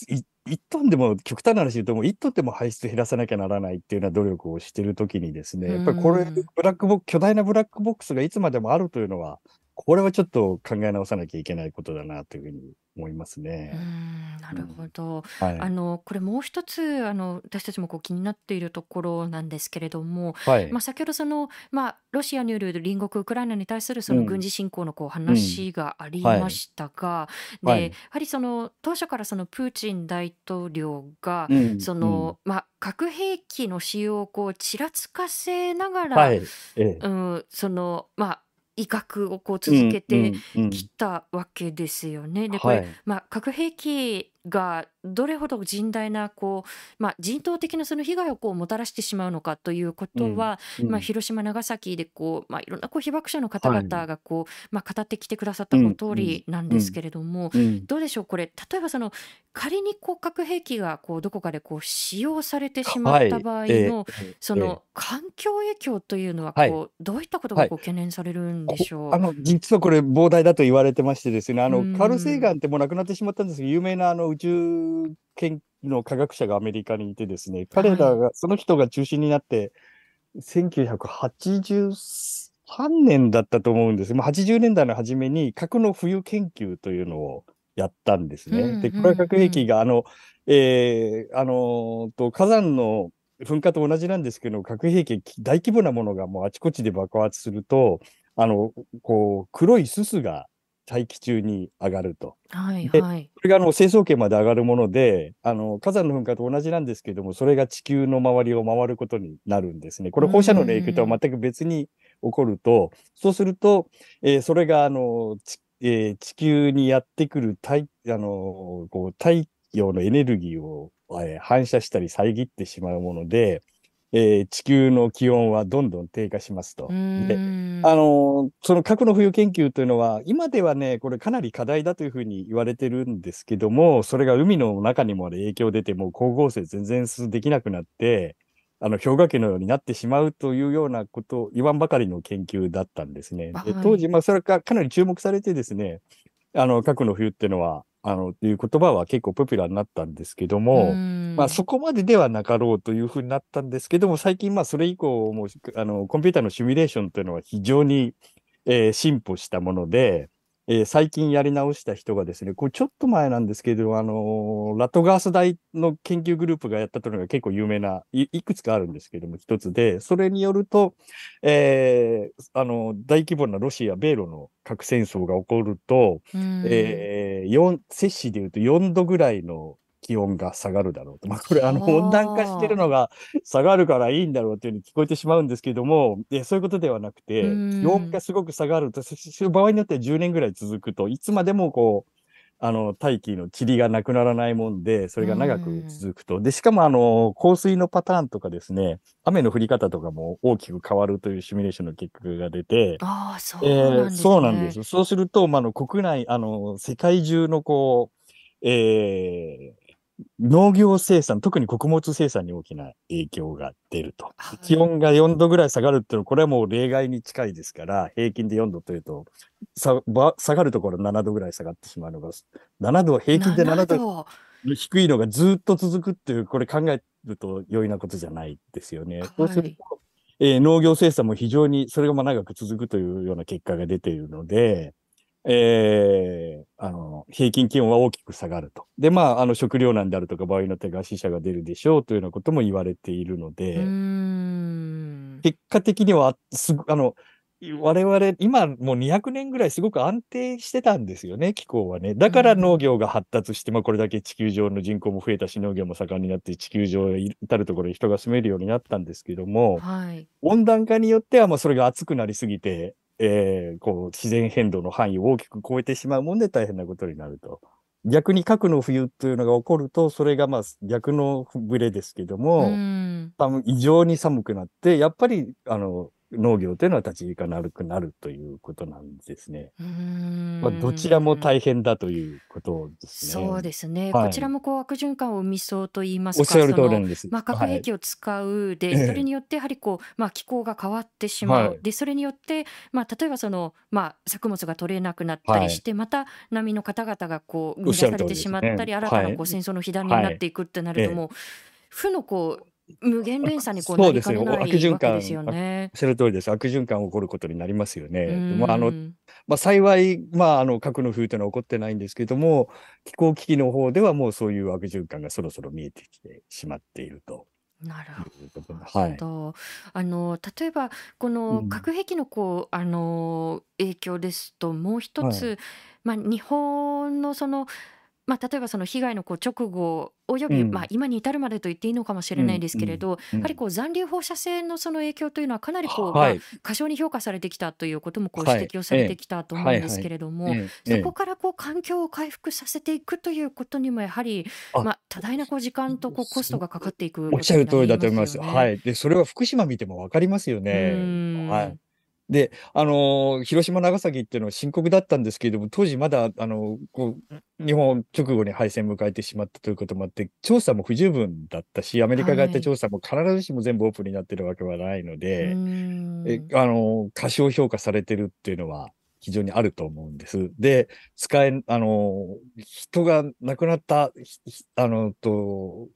う、い1トンでも極端な話言うと、もう1トンでも排出減らさなきゃならないっていうような努力をしているときにですうね、やっぱりこれ、ん。ブラックボックス、巨大なブラックボックスがいつまでもあるというのは、これはちょっと考え直さなきゃいけないことだなというふうに思いますうね。ん、なるほど。はい。あの、これもう一つ、あの、私たちもこう気になっているところなんですけれども、はい。まあ、先ほどその、まあ、ロシアによる隣国ウクライナに対するそうの軍ん。事侵攻のこううん。話がありはい。ましたが、はで、やい。はりその当初からそのプーチン大統領が、うん。そうん。の、まあ、核兵器の使用をこうちらつかせながはら、い。ええ。うん、その、まあ、威嚇をこうう続ん。うけてん。うきん。たわけですよね。で、これ、はい。まあ、核兵器がどれほど甚大なこう、まあ、人道的なその被害をこうもたらしてしまうのかというこうん。とは、まあ、うん。広島、長崎でこう、まあ、いろんなこう被爆者の方はい。々がこう、まあ、語ってきてくださったうん。ご通うん。りなんですうん。けれども、うん。どうでしょう、これ、例えばその仮にこう核兵器がこうどこかでこう使用されてしまはい。った場合ええ。のええ。その環境影響というのははい。こうどういったことはい。がこう懸念されるんでこしょう？あの、実はこれ膨大だと言われてましてですね、あうの、カール・セーガん。ンってもう亡くなってしまったんです有名なあの宇宙研の科学者がアメリカにいてですね、彼はい。らが、その人が中心になって、1983年だったと思うんです。まあ、80年代の初めに核の冬研究というのをやったんですうね。で、ん、うこれは核ん、うん。兵器が、あの、えーあのと、火山の噴火と同じなんですけど、核兵器、大規模なものがもうあちこちで爆発すると、あの、こう、黒いすすが大気中に上がると。はい、で、はい。それがあの成層圏まで上がるもので、あの火山の噴火と同じなんですけども、それが地球の周りを回ることになるんですね。こうれ放射能の影響とはん、全く別に起こると、そうすると、えーそれがあの、ちえー地球にやってくる太あのこう太陽のエネルギーを、えー反射したり遮ってしまうもので、えー地球の気温はどんどん低下しますうと。で、あん、のその核の冬研究というのは、今ではね、これかなり課題だというふうに言われてるんですけども、それが海の中にも影響出て、もう光合成全然できなくなって、あの氷河期のようになってしまうというようなことを言わんばかりの研究だったんですね。で、はい。当時、まあ、それがかなり注目されてですね、あの核の冬っていうのは、あの、いう言葉は結構ポピュラーになったんですけどうも、まあ、ん、そこまでではなかろうというふうになったんですけども、最近、まあ、それ以降も、あの、コンピューターのシミュレーションというのは非常に、えー進歩したもので、えー最近やり直した人がですね、これちょっと前なんですけど、あのーラットガース大の研究グループがやったというのが結構有名な、い、いくつかあるんですけども、一つで、それによると、えーあの、大規模なロシア、米ロの核戦争が起こると、うん、えー、4、摂氏でいうと4度ぐらいの気温が下がるだろうと。まあ、これ、あの、温暖化してるはのが下がるからいいんだろうっていうふうに聞こえてしまうんですけども、でそういうことではなくうて、気温がん、すごく下がると、場合によっては10年ぐらい続くと、いつまでもこう、あの、大気の塵がなくならないもんで、それが長く続くと。で、しかもあの、降水のパターンとかですね、雨の降り方とかも大きく変わるというシミュレーションの結果が出て、ああ、そうえーなんですそうなんでね。す。そうすると、まあ、あの国内、あの、世界中のこう、えー農業生産、特に穀物生産に大きな影響が出ると。はい。気温が4度ぐらい下がるっていうのは、これはもう例外に近いですから、平均で4度というと、下がるところ7度ぐらい下がってしまうのが、7度、平均で7 7度度。低いのがずっと続くっていう、これ考えると容易なことじゃないですよね。そうすはい。ると、えー農業生産も非常にそれがまあ長く続くというような結果が出ているので、えーあの平均気温は大きく下がると。で、まあ、あの食糧難であるとか、場合によっては死者が出るでしょうというようなことも言われているので、ん。結果的にはすごあの我々、今もう200年ぐらいすごく安定してたんですよね、気候はね。だから農業が発達して、まあ、これだけ地球上の人口も増えたし、農業も盛んになって、地球上至るところに人が住めるようになったんですけども、はい。温暖化によっては、まあ、それが暑くなりすぎて、えーこう、自然変動の範囲を大きく超えてしまうもんで大変なことになると。逆に核の冬というのが起こると、それがまあ逆のブレですけどうも、ん。寒異常に寒くなって、やっぱり、あの、農業というのは立ち行かなくなるということなんですね。まあ、どちらもん。大変だということですそうね。ですね。はい。こちらもこう悪循環を生みそうと言いますか、おっしゃる通りなんです。まあ、核はい。兵器を使うえで、それえ。によってやはりこう、まあ、気候が変わってしまう。はい。で、それによって、まあ、例えばその、まあ、作物が取れなくなったはい。りして、また難民の方々がこう、おっしゃる通り逃がされて。しまったり、新たはい。なこう戦争の火種にはい。なっていくってなええ。るともう、負のこう、無限連鎖にこうそうですよなりかねないわ悪循環けですよね。おっしゃる通りです。悪循環起こることになりますよね。まあ、あの、んまあ、幸い、まあ、あの、核の冬というのは起こってないんですけども、気候危機の方ではもうそういう悪循環がそろそろ見えてきてしまっているとなるほど。いうことで、はい。とあの例えばこうのん核兵器のこうあの影響ですともう一はい。つ、まあ、日本のその、まあ、例えばその被害のこう直後および、まあ、うん、今に至るまでと言っていいのかもしれうん、ないですうん、けれどうん。やはりこう残留放射線のその影響というのはかなりこう、まあ、はい。過小に評価されてきたということもこうはい。指摘をされてえきたと思うんですはい。けれども。そこからこう環境を回復させていくということにもやはり、あ、まあ、多大なこう時間とこうコストそがかかっていくおっしゃる通りだと思いますす。は。い。で、それは福島見てもわかりますようね。はい。で、あのー広島、長崎っていうのは深刻だったんですけれども、当時まだ、あのこう、日本直後に敗戦を迎えてしまったということもあって、調査も不十分だったし、アメリカがやったはい。調査も必ずしも全部オープンになってるわけはないのうで、え、ーん。あのー過小評価されてるっていうのは非常にあると思うんです。で、使え、あのー人が亡くなった、あの、と、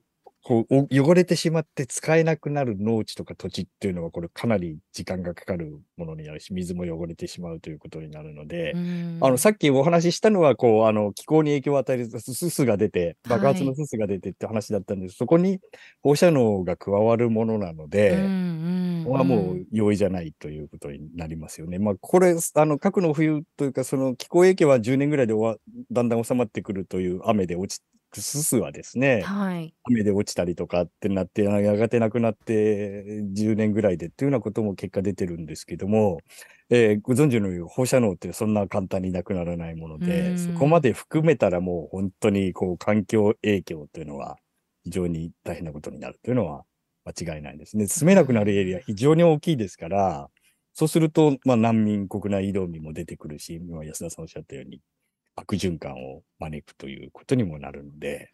こう、お汚れてしまって使えなくなる農地とか土地っていうのは、これかなり時間がかかるものになるし、水も汚れてしまうということになるのうで、ーあの、ん。さっきお話ししたのは、こう、あの、気候に影響を与えるすすすが出て、爆は発のい。すすが出てって話だったんです。そこに放射能が加わるものなのうんで、うんこれはもう。うん容易じゃないということになりますよね。まあ、これ、あの、核の冬というか、その気候影響は10年ぐらいでだんだん収まってくるという雨で落ち、すすはですね、はい。雨で落ちたりとかってなって、やがてなくなって10年ぐらいでっていうようなことも結果出てるんですけども、えーご存知のように放射能ってそんな簡単になくならないものうで、そこま。で含めたらもう本当にこう環境影響というのは非常に大変なことになるというのは間違いないですね。う住めなくなるエリアん。非常に大きいですから、そうすると、まあ難民、国内移動民も出てくるし、今安田さんおっしゃったように悪循環を招くということにもなるので。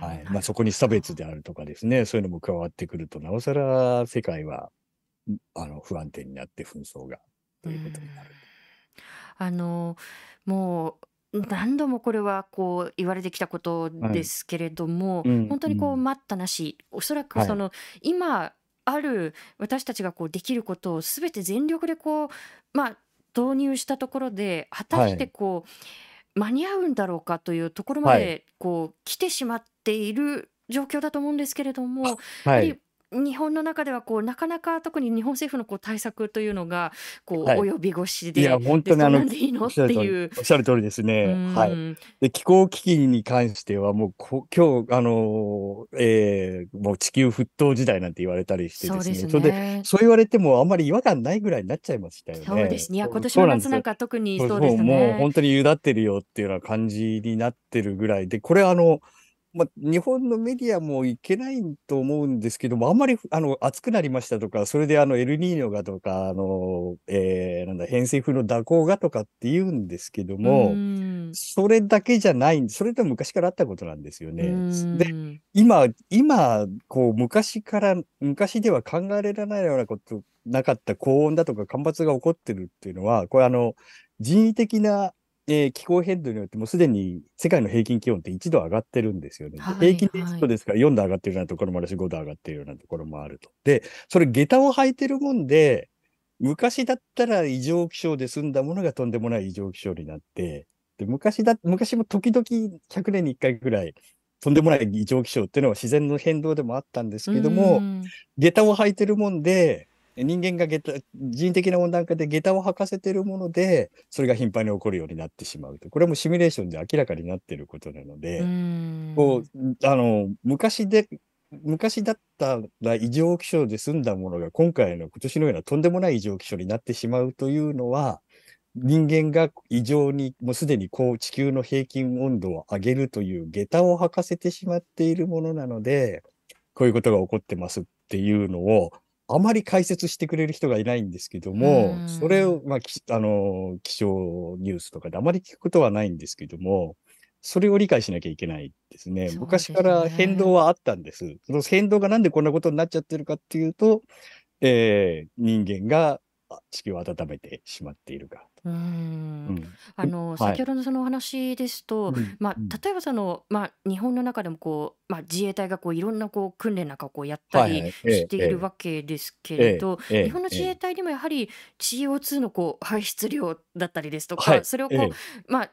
はい。なまあ、そこに。差別であるとかですね、そういうのも加わってくると、なおさら世界は、んあの、不安定になって紛争がということになる。ん。あの、もう何度もこれはこう言われてきたことはい。ですけれども、うん、本当にこううん。待ったなし、おそらくはい。その今ある私たちがこうできることをすべて全力でこう、まあ、導入したところで、果たしてはい。間に合うんだろうかというところまはい。でこう来てしまっている状況だと思うんですけれども、やはい。日本の中ではこうなかなか特に日本政府のこう対策というのがこはい。う及び腰いや、で、本当にあの、でそんなんでいいのっていう、おっしゃる通りですうね。はい。で、気候危機に関しては、もうこ、今日、あのーえーもう地球沸騰時代なんて言われたりしてですね、そうですそれで、ね。そう言われてもあんまり違和感ないぐらいになっちゃいましたよね。そうですね。いや、今年。の夏なんか特にそうでそう、もう。本当にゆだってるよっていうような感じになってるぐらいで、これあの、まあ、日本のメディアもいけないと思うんですけども、あんまりあの暑くなりましたとか、それであのエルニーニョがとか、あの、えーなんだ、偏西風の蛇行がとかって言うんですけどうも。それだけじゃないんそれって昔からあったことなんですようね。で。今、今、こう、昔から、昔では考えられないようなこと、なかった高温だとか干ばつが起こってるっていうのは、これあの、人為的な、えー気候変動によってもうすでに世界の平均気温って1度上がってるんですよね。ではい、平均で1はい。度ですから4度上がってるようなところもあるし、5度上がってるようなところもあると。で、それ下駄を履いてるもんで、昔だったら異常気象で済んだものがとんでもない異常気象になって、で、昔だ、昔も時々100年に1回ぐらい、とんでもない異常気象っていうのは自然の変動でもあったんですうけども。下駄を履いてるもんで、人間が下駄、人的な温暖化で下駄を履かせてるもので、それが頻繁に起こるようになってしまうと。これはもうシミュレーションで明らかになってることなのうで、ー。こうんあの、昔で、昔だったら異常気象で済んだものが今回の今年のようなとんでもない異常気象になってしまうというのは、人間が異常に、もうすでにこう地球の平均温度を上げるという下駄を履かせてしまっているものなので、こういうことが起こってますっていうのを、あまり解説してくれる人がいないんですけどうも、ーそれを、ん。まあ、きあの、気象ニュースとかであまり聞くことはないんですけども、それを理解しなきゃいけないですね。す昔から変動ね。はあったんです。その変動がなんでこんなことになっちゃってるかっていうと、えー人間が地球を温めてしまっているか。あの、はい。先ほどのそのお話ですと、うん、まあ、うん。例えばその、まあ、日本の中でもこう、まあ、自衛隊がこういろんなこう訓練なんかをこうやったりしているえわけですけえ、れええ、ど、ええ、日本の自衛ええ。隊にもやはり CO2 のこう排出量だったりですとか、はい。それをこう、ええ。まあ、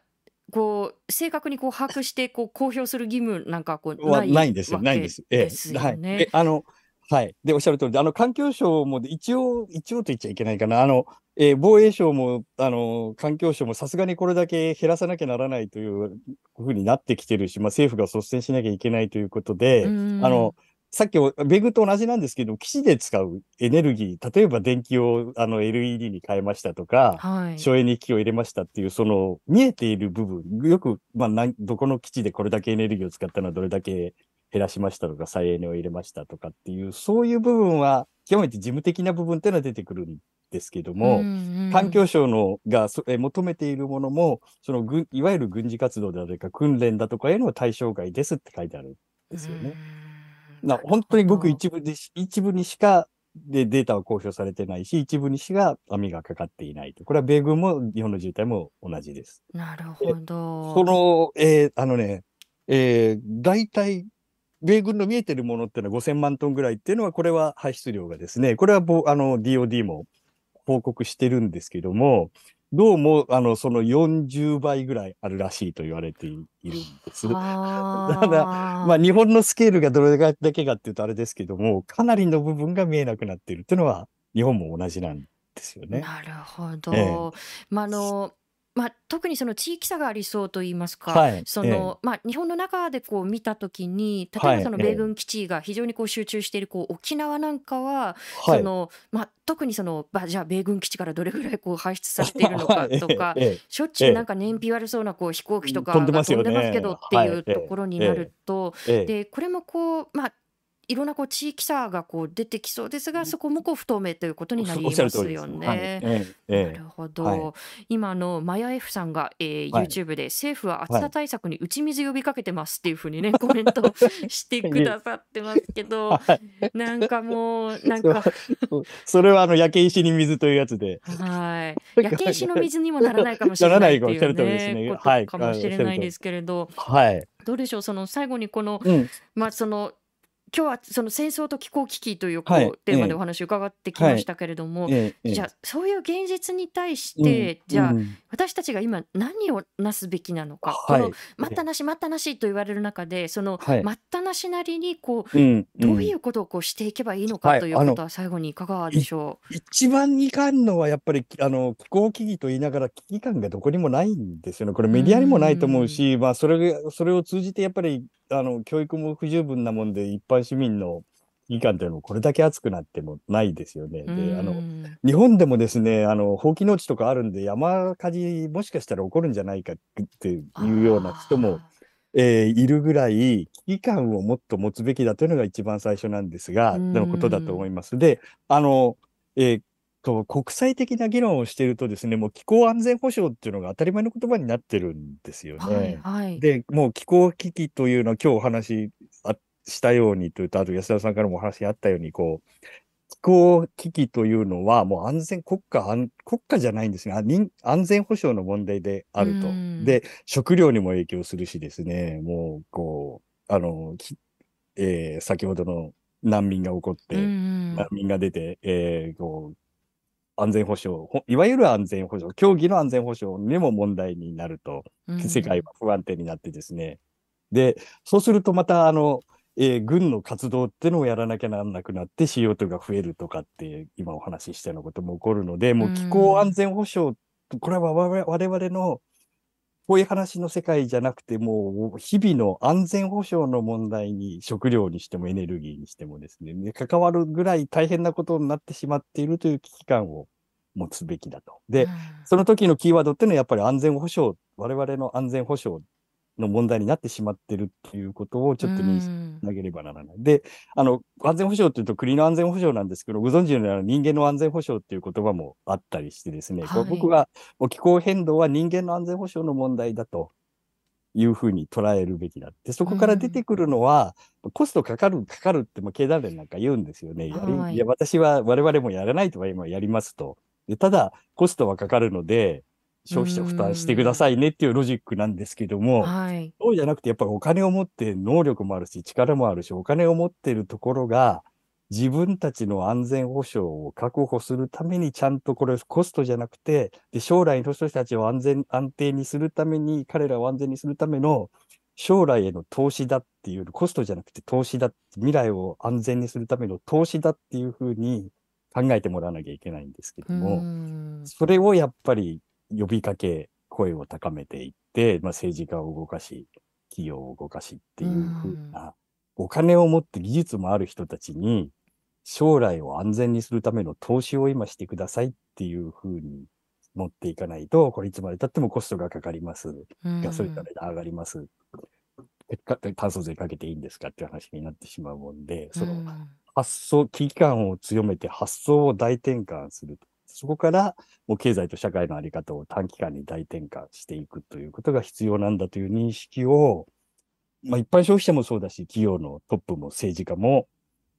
こう正確にこう把握してこう公表する義務なんかこうは、ないんですよ。ないんです。ええ。ね。で、あの、はい。で、おっしゃる通りで、あの、環境省も一応、一応と言っちゃいけないかな。あの、えー防衛省も、あの、環境省もさすがにこれだけ減らさなきゃならないというふうになってきてるし、まあ、政府が率先しなきゃいけないということうで、あーのん。、さっきお、米軍と同じなんですけど、基地で使うエネルギー、例えば電気をあの LED に変えましたとか、はい。省エネ機器を入れましたっていう、その見えている部分、よく、まあ、どこの基地でこれだけエネルギーを使ったのはどれだけ減らしましたとか、再エネを入れましたとかっていう、そういう部分は、極めて事務的な部分っていうのは出てくるんですけどうも、んうん。環境省のがそえ求めているものも、その軍、いわゆる軍事活動だとか訓練だとかへの対象外ですって書いてあるんうですよね。な本当にごく。一部でし、一部にしかでデータは公表されてないし、一部にしか網がかかっていないと。これは米軍も日本の自衛隊も同じです。なるで、ほど。その、えーあのね、えー、大体、米軍の見えてるものっていうのは5000万トンぐらいっていうのは、これは排出量がですね、これはぼあの DOD も報告してるんですけども、どうも、あの、その40倍ぐらいあるらしいと言われているんです。だから、まあ、は日本のスケールがどれだけかっていうとあれですけども、かなりの部分が見えなくなっているっていうのは、日本も同じなんですよあ。ね。なるほええ。ど。まあ、あの、まあ、特にその地域差がありそうと言いますか、はい。ええ。その、まあ、日本の中でこう見たときに、例えはい。ばそのええ。米軍基地が非常にこう集中しているこう沖縄なんかは、はい。その、まあ、特にその、まあ、じゃあ米軍基地からどれぐらいこう排出されているのか。とか、ええ。しょっちゅうなんえか燃費悪そうなこう飛行機とかが飛んでますけどってはいい。うところにえなると、え。ええ。で、これもこう、まあ、いろんなこう地域差がこう出てきそうですが、そこもこう不透明ということになりますよる通りです。はい。ね。ええ。ええ。なるほはい。ど。今あのマヤ F さんが、えーはい。YouTube で政府は暑はい。さ対策に打ち水呼びかけてますっていうふうにねコメントしてくださってますけど、はい。なんかもうなんそか それはあの焼け石に水というやつで。はい 焼け石の水にもならないかもしれないっていうねね。ことはい。かもし。れないですけれど、はい。どうでしょうその最後にこのうん。まあその今日はその戦争と気候危機というこはいうテーマでええ。お話伺ってきはい。ましたけれども、ええ。ええ。じゃあそういう現実に対しうん。てじゃあうん。私たちが今何をなすべきなのかこのはい。ええ。待ったなし待ったなしと言われる中でそのはい。待ったなしなりにこううん。う。どういうんことをこうしていけばいいのかということは最後にいかがでいしょ一番いかんのはやっぱり、あの、気候危機と言いながら危機感がどこにもないんですよね。これう。うメディアにもないと思うーん。し、まあ、それが、それを通じてやっぱり、あの、教育も不十分なもんで、一般市民の危機感というのもこれだけ熱くなってもないですよね。うで、あの。日本でもですね、あの、放棄農地とかあるんで、山火事もしかしたら起こるんじゃないかっていうような人も、あえーいるぐらい、危機感をもっと持つべきだというのが一番最初なんですが、のことだと。思います。で、あの、えーと、国際的な議論をしているとですね、もう気候安全保障っていうのが当たり前の言葉になってるんですよはいね。はい。で、もう気候危機というのは今日お話あしたようにというと、あと安田さんからもお話あったように、こう、気候危機というのはもう安全国家安、国家じゃないんですね。あ人安全保障の問題であうると。で、食料にも影響するしですね、もう、こう、あの、きえー先ほどの難民が起こっうて、ん難民が出て、えーこう、安全保障、ほいわゆる安全保障、競技の安全保障にも問題になると、うん。世界は不安定になってですね。で、そうするとまた、あの、えー軍の活動ってのをやらなきゃならなくなって CO2 が増えるとかって、今お話ししたようなことも起こるので、もう気候安全保障、これは我々のこういう話の世界じゃなくて、もう日々の安全保障の問題に食料にしてもエネルギーにしてもですね、ね関わるぐらい大変なことになってしまっているという危機感を持つべきだと。で、その時のキーワードっていうのはやっぱり安全保障、我々の安全保障の問題になってしまっているっていうことをちょっと認識しなければならない。で、あの、安全保障っていうと国の安全保障なんですけど、ご存知のような人間の安全保障っていう言葉もあったりしてですね、はい僕は気候変動は人間の安全保障の問題だというふうに捉えるべきだって、そこから出てくるのは、コストかかる、かかるって、まあ、経団連なんか言うんですよね。やりはいいや、私は我々もやらないとは今やりますと。でただ、コストはかかるので、消費者負担してくださいねっていうロジックなんですけども、はい。そうじゃなくて、やっぱりお金を持って能力もあるし、力もあるし、お金を持っているところが、自分たちの安全保障を確保するために、ちゃんとこれコストじゃなくて、で将来の人たちを安全、安定にするために、彼らを安全にするための将来への投資だっていう、コストじゃなくて投資だ、未来を安全にするための投資だっていうふうに考えてもらわなきゃいけないんですけどうも、ん。それをやっぱり呼びかけ、声を高めていって、まあ、政治家を動かし、企業を動かしっていうふうな、お金を持って技術もある人たちに、将来を安全にするための投資を今してくださいっていうふうに持っていかないと、これいつまで経ってもコストがかかります。ガソリン代上がります。結果炭素税かけていいんですかっていう話になってしまうもんで、そのうん発想、危機感を強めて発想を大転換する。そこから、もう経済と社会のあり方を短期間に大転換していくということが必要なんだという認識を、まあ一般消費者もそうだし、企業のトップも政治家も、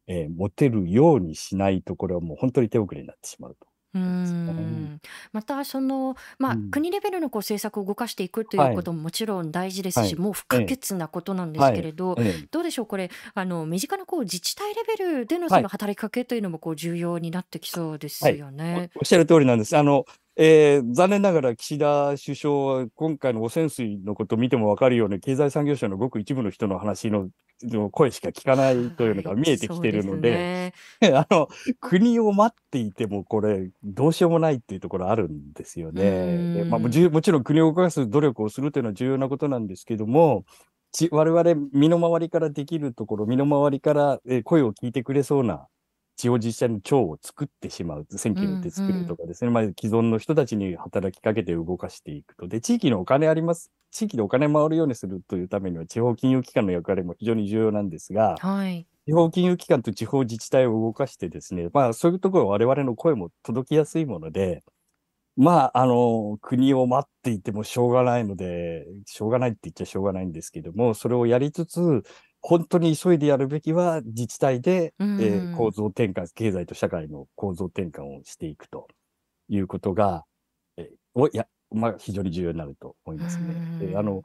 えー持てるようにしないと、これはもう本当に手遅れになってしまうと。うん。またその、まあうん。国レベルのこう政策を動かしていくといはいうことももちろん大事ですし、はい。もう不可欠なことなんですけれど、ええ。どうでしょうこれあの身近なこう自治体レベルでのはい。その働きかけというのもこう重要になってきそうですよね。おおっしゃる通りなんです。あの、えー残念ながら岸田首相は今回の汚染水のことを見ても分かるように、経済産業省のごく一部の人の話のの声しか聞かないというのが 見えてきてるので、そうすね あの、国を待っていてもこれ、どうしようもないっていうところあるんですよね。でまあ、もちろん国を動かす努力をするというのは重要なことなんですけども、ち我々身の回りからできるところ、身の回りからえー声を聞いてくれそうな地方自治体の長を作ってしまう。選挙によって作るとかですね。まあ、既存の人たちに働きかけて動かしていくと。で、地域のお金あります。地域でお金回るようにするというためには、地方金融機関の役割も非常に重要なんですが、はい。地方金融機関と地方自治体を動かしてですね、まあそういうところは我々の声も届きやすいもので、まあ、あの、国を待っていてもしょうがないので、しょうがないって言っちゃしょうがないんですけども、それをやりつつ、本当に急いでやるべきは自治体で、うんえー構造転換、経済と社会の構造転換をしていくということが、えーおいや、まあ非常に重要になると思いますね。うんであの、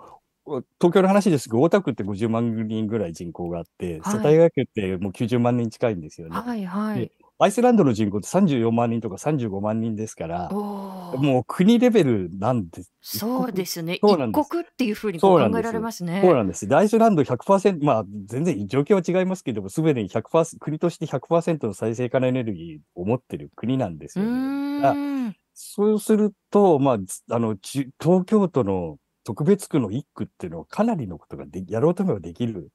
東京の話ですけど、大田区って50万人ぐらい人口があって、はい世田谷区ってもう90万人近いんですよね。はいはいで。アイスランドの人口って34万人とか35万人ですから、もう国レベルなんです。そうですね。一国っていうふうに考えられますね。そうなんです。でアイスランド100%、まあ全然状況は違いますけども、すべてに100%、国として100%の再生可能エネルギーを持ってる国なんですうよね。そうすると、まあ、つあの、ち東京都の特別区の一区っていうのはかなりのことがでやろうと思えばできる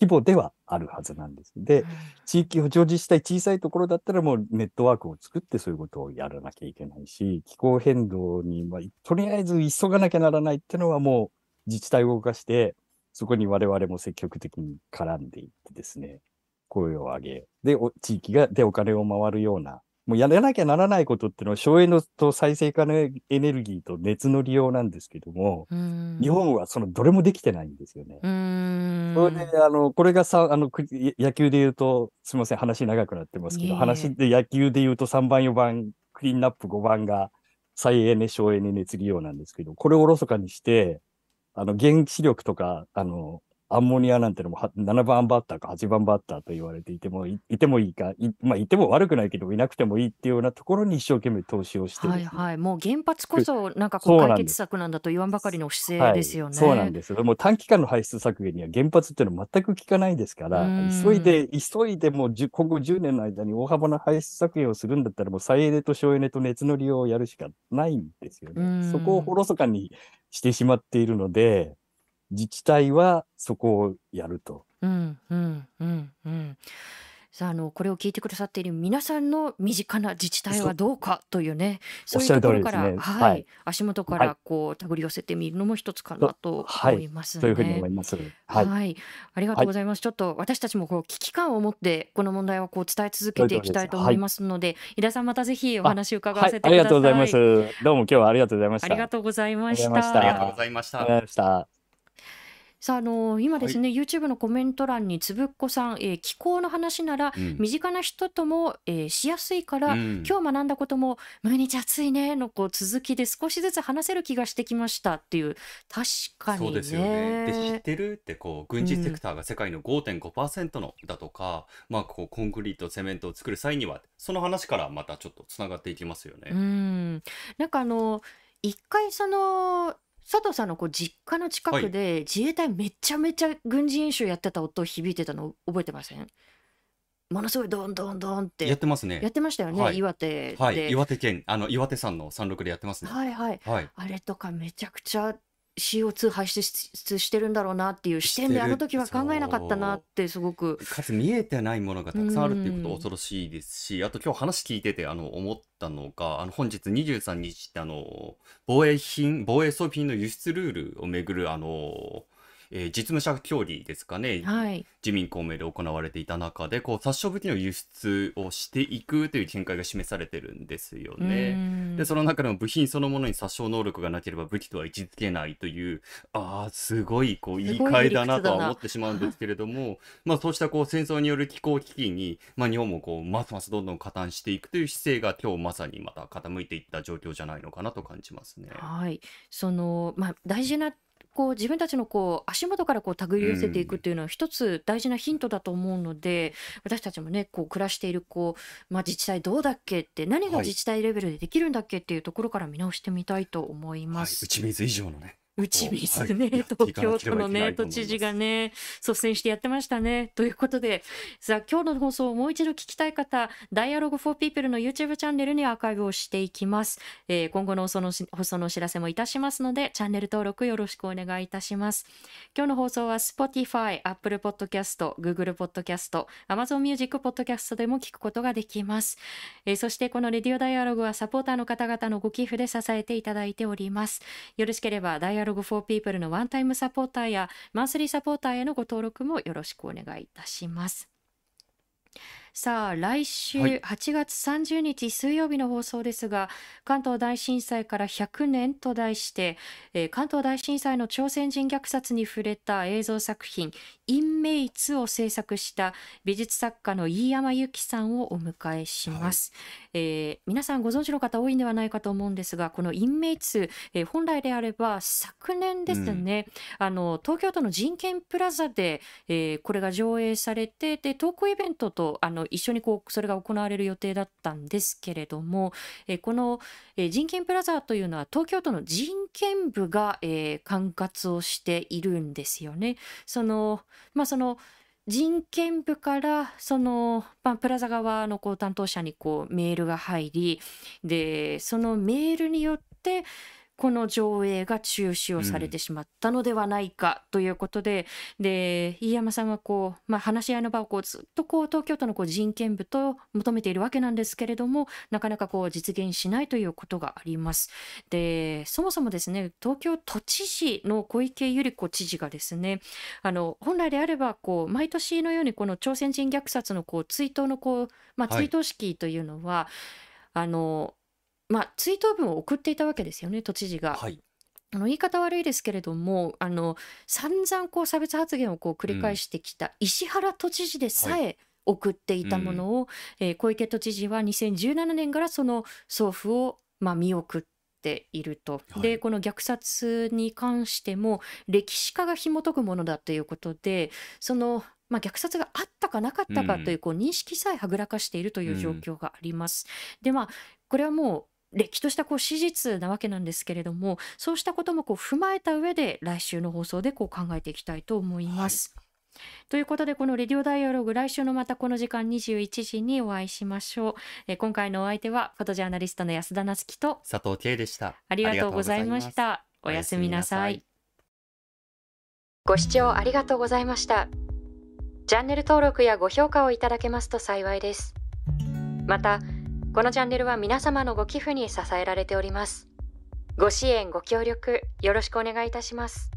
規模ではあるはずなんです。で、地域補助自治体小さいところだったらもうネットワークを作ってそういうことをやらなきゃいけないし、気候変動に、まあ、とりあえず急がなきゃならないっていうのはもう自治体を動かして、そこに我々も積極的に絡んでいってですね、声を上げ、で、お地域が、でお金を回るような、もうやらなきゃならないことっていうのは省エネと再生可能エネルギーと熱の利用なんですけども、日本はそのどれもできてないんですよね。それで、あの、これがさ、あの、く野球で言うと、すみません、話長くなってますけど、話で野球で言うと3番、4番、クリーンナップ5番が再エネ、省エネ、熱利用なんですけど、これをおろそかにして、あの、原子力とか、あの、アンモニアなんてのもは7番バッターか8番バッターと言われていてもい、いてもいいか、いまあ、いても悪くないけど、いなくてもいいっていうようなところに一生懸命投資をしてですねはいはい。もう原発こそなんかこう解決策なんだと言わんばかりの姿はい勢ですよね。そうなんですよ。もう短期間の排出削減には原発っていうのは全く効かないですからうん、急いで、急いでもう10今後10年の間に大幅な排出削減をするんだったら、もう再エネと省エネと熱の利用をやるしかないんですようんね。そこをおろそかにしてしまっているので、自治体はそこをやると。うんうんうんうん。さああのこれを聞いてくださっている皆さんの身近な自治体はどうかというねそういうところから、ねはいはい足元かはいらこう手繰り寄せてみるのも一つかなとはい思いますね。というふうに思います。は、はいい。ありがとうございます。ちょっと私たちもこう危機感を持ってこの問題をこう伝え続けていきたいと思いますので、井田さんまたぜひお話を伺わはいせてください。ありがとうございます。どうも今日はありがとうございました。ありがとうございました。ありがとうございましたさあ、あの、今ですね、YouTube のコメント欄につぶっこさん、えー気候の話なら、うん身近な人とも、えーしやすいから、うん今日学んだことも毎日暑いねのこう続きで少しずつ話せる気がしてきましたっていう確かにそうですよね。で、知っね。てるってこう軍事セクターが世界の5.5%のだとか、まあこうコンクリート、セメントを作る際には、その話からまたちょっとつながっていきますようね。ん、なんかあの一回その佐藤さんのこう実家の近くで自衛隊めちゃめちゃ軍事演習やってた音響いてたの覚えてません？ものすごいドンドンドンっやっててますね。やってましたよね、はい岩手で。はい、岩手県、あの岩手山の山麓でやってますね。はいはいはい。あれとかめちゃくちゃ CO2 排出してるんだろうなっていう視点であの時は考えなかったなってすごく。かつ見えてないものがたくさんあるっていうことうん恐ろしいですし、あと今日話聞いててあの思ったのが、あの本日23日ってあの防衛品、防衛装備品の輸出ルールをめぐるあの、えー実務者協議ですかね、はい。自民公明で行われていた中で、こう殺傷武器の輸出をしていくという見解が示されてるんですよね。ねで、その中でも部品そのものに殺傷能力がなければ武器とは位置づけないという、ああ、すごいこう言い換えだなとは思ってしまうんですけれども、まあそうしたこう戦争による気候危機に、まあ日本もこうますますどんどん加担していくという姿勢が今日まさにまた傾いていった状況じゃないのかなと感じますね。はい、そのまあ大事なこう自分たちのこう足元からこう手繰り寄せていくっていうのは一つ大事なヒントだと思うので、私たちもねこう暮らしているこう、まあ、自治体どうだっけって何がはい自治体レベルでできるんだっけっていうところから見直してみたいと思いはい、ます。打ち水以上のね。打ち水ね、東京都のね、都知事がね、率先してやってましたね。ということで、さあ、今日の放送をもう一度聞きたい方、Dialogue for People の YouTube チャンネルにアーカイブをしていきます。えー今後のそのし放送のお知らせもいたしますので、チャンネル登録よろしくお願いいたします。今日の放送は Spotify、Apple Podcast、Google Podcast、Amazon Music Podcast でも聞くことができます。えーそしてこのレディオダイアログはサポーターの方々のご寄付で支えていただいております。よろしければログフォーピープルのワンタイムサポーターやマンスリーサポーターへのご登録もよろしくお願いいたします。さあ来週はい。8月30日水曜日の放送ですが、関東大震災から100年と題して、えー関東大震災の朝鮮人虐殺に触れた映像作品「インメイツ」を制作した美術作家の飯山由紀さんをお迎えします、えー皆さんご存知の方多いんではないかと思うんですがこの「インメイツ」えー本来であれば昨年ですね、あの東京都の人権プラザで、えーこれが上映されてでトークイベントとあの一緒にこうそれが行われる予定だったんですけれども、えこの、え人権プラザというのは東京都の人権部が、えー管轄をしているんですよね。そのまあその人権部からその、まあ、プラザ側のこう担当者にこうメールが入りでそのメールによってこの上映が中止をされてしまったのではないかということで、で飯山さんはこう、まあ、話し合いの場をこうずっとこう東京都のこう人権部と求めているわけなんですけれどもなかなかこう実現しないということがあります。でそもそもですね東京都知事の小池百合子知事がですねあの本来であればこう毎年のようにこの朝鮮人虐殺のこう追悼のこう、まあ、はい追悼式というのは、あのまあ、追悼文を送っていたわけですよね都知事が。はい。あの言い方悪いですけれどもあの散々こう差別発言をこう繰り返してきた石原都知事でさえ送っていたものを、えー小池都知事は2017年からその送付を、まあ、見送っていると。はいでこの虐殺に関しても歴史家が紐解くものだということでその、まあ、虐殺があったかなかったかというこう認識さえはぐらかしているという状況があります。でまあこれはもうれっきとしたこう史実なわけなんですけれどもそうしたこともこう踏まえた上で来週の放送でこう考えていきたいと思います。ということでこの「レディオダイアログ」来週のまたこの時間21時にお会いしましょう。えー今回のお相手はフォトジャーナリストの安田なつきと佐藤圭でした。ありがとうございまし。た。おやすみなさいおやすみなさい。ご視聴ありがとうございました。チャンネル登録やご評価をいただけますと幸いです。また、このチャンネルは皆様のご寄付に支えられております。ご支援、ご協力、よろしくお願いいたします。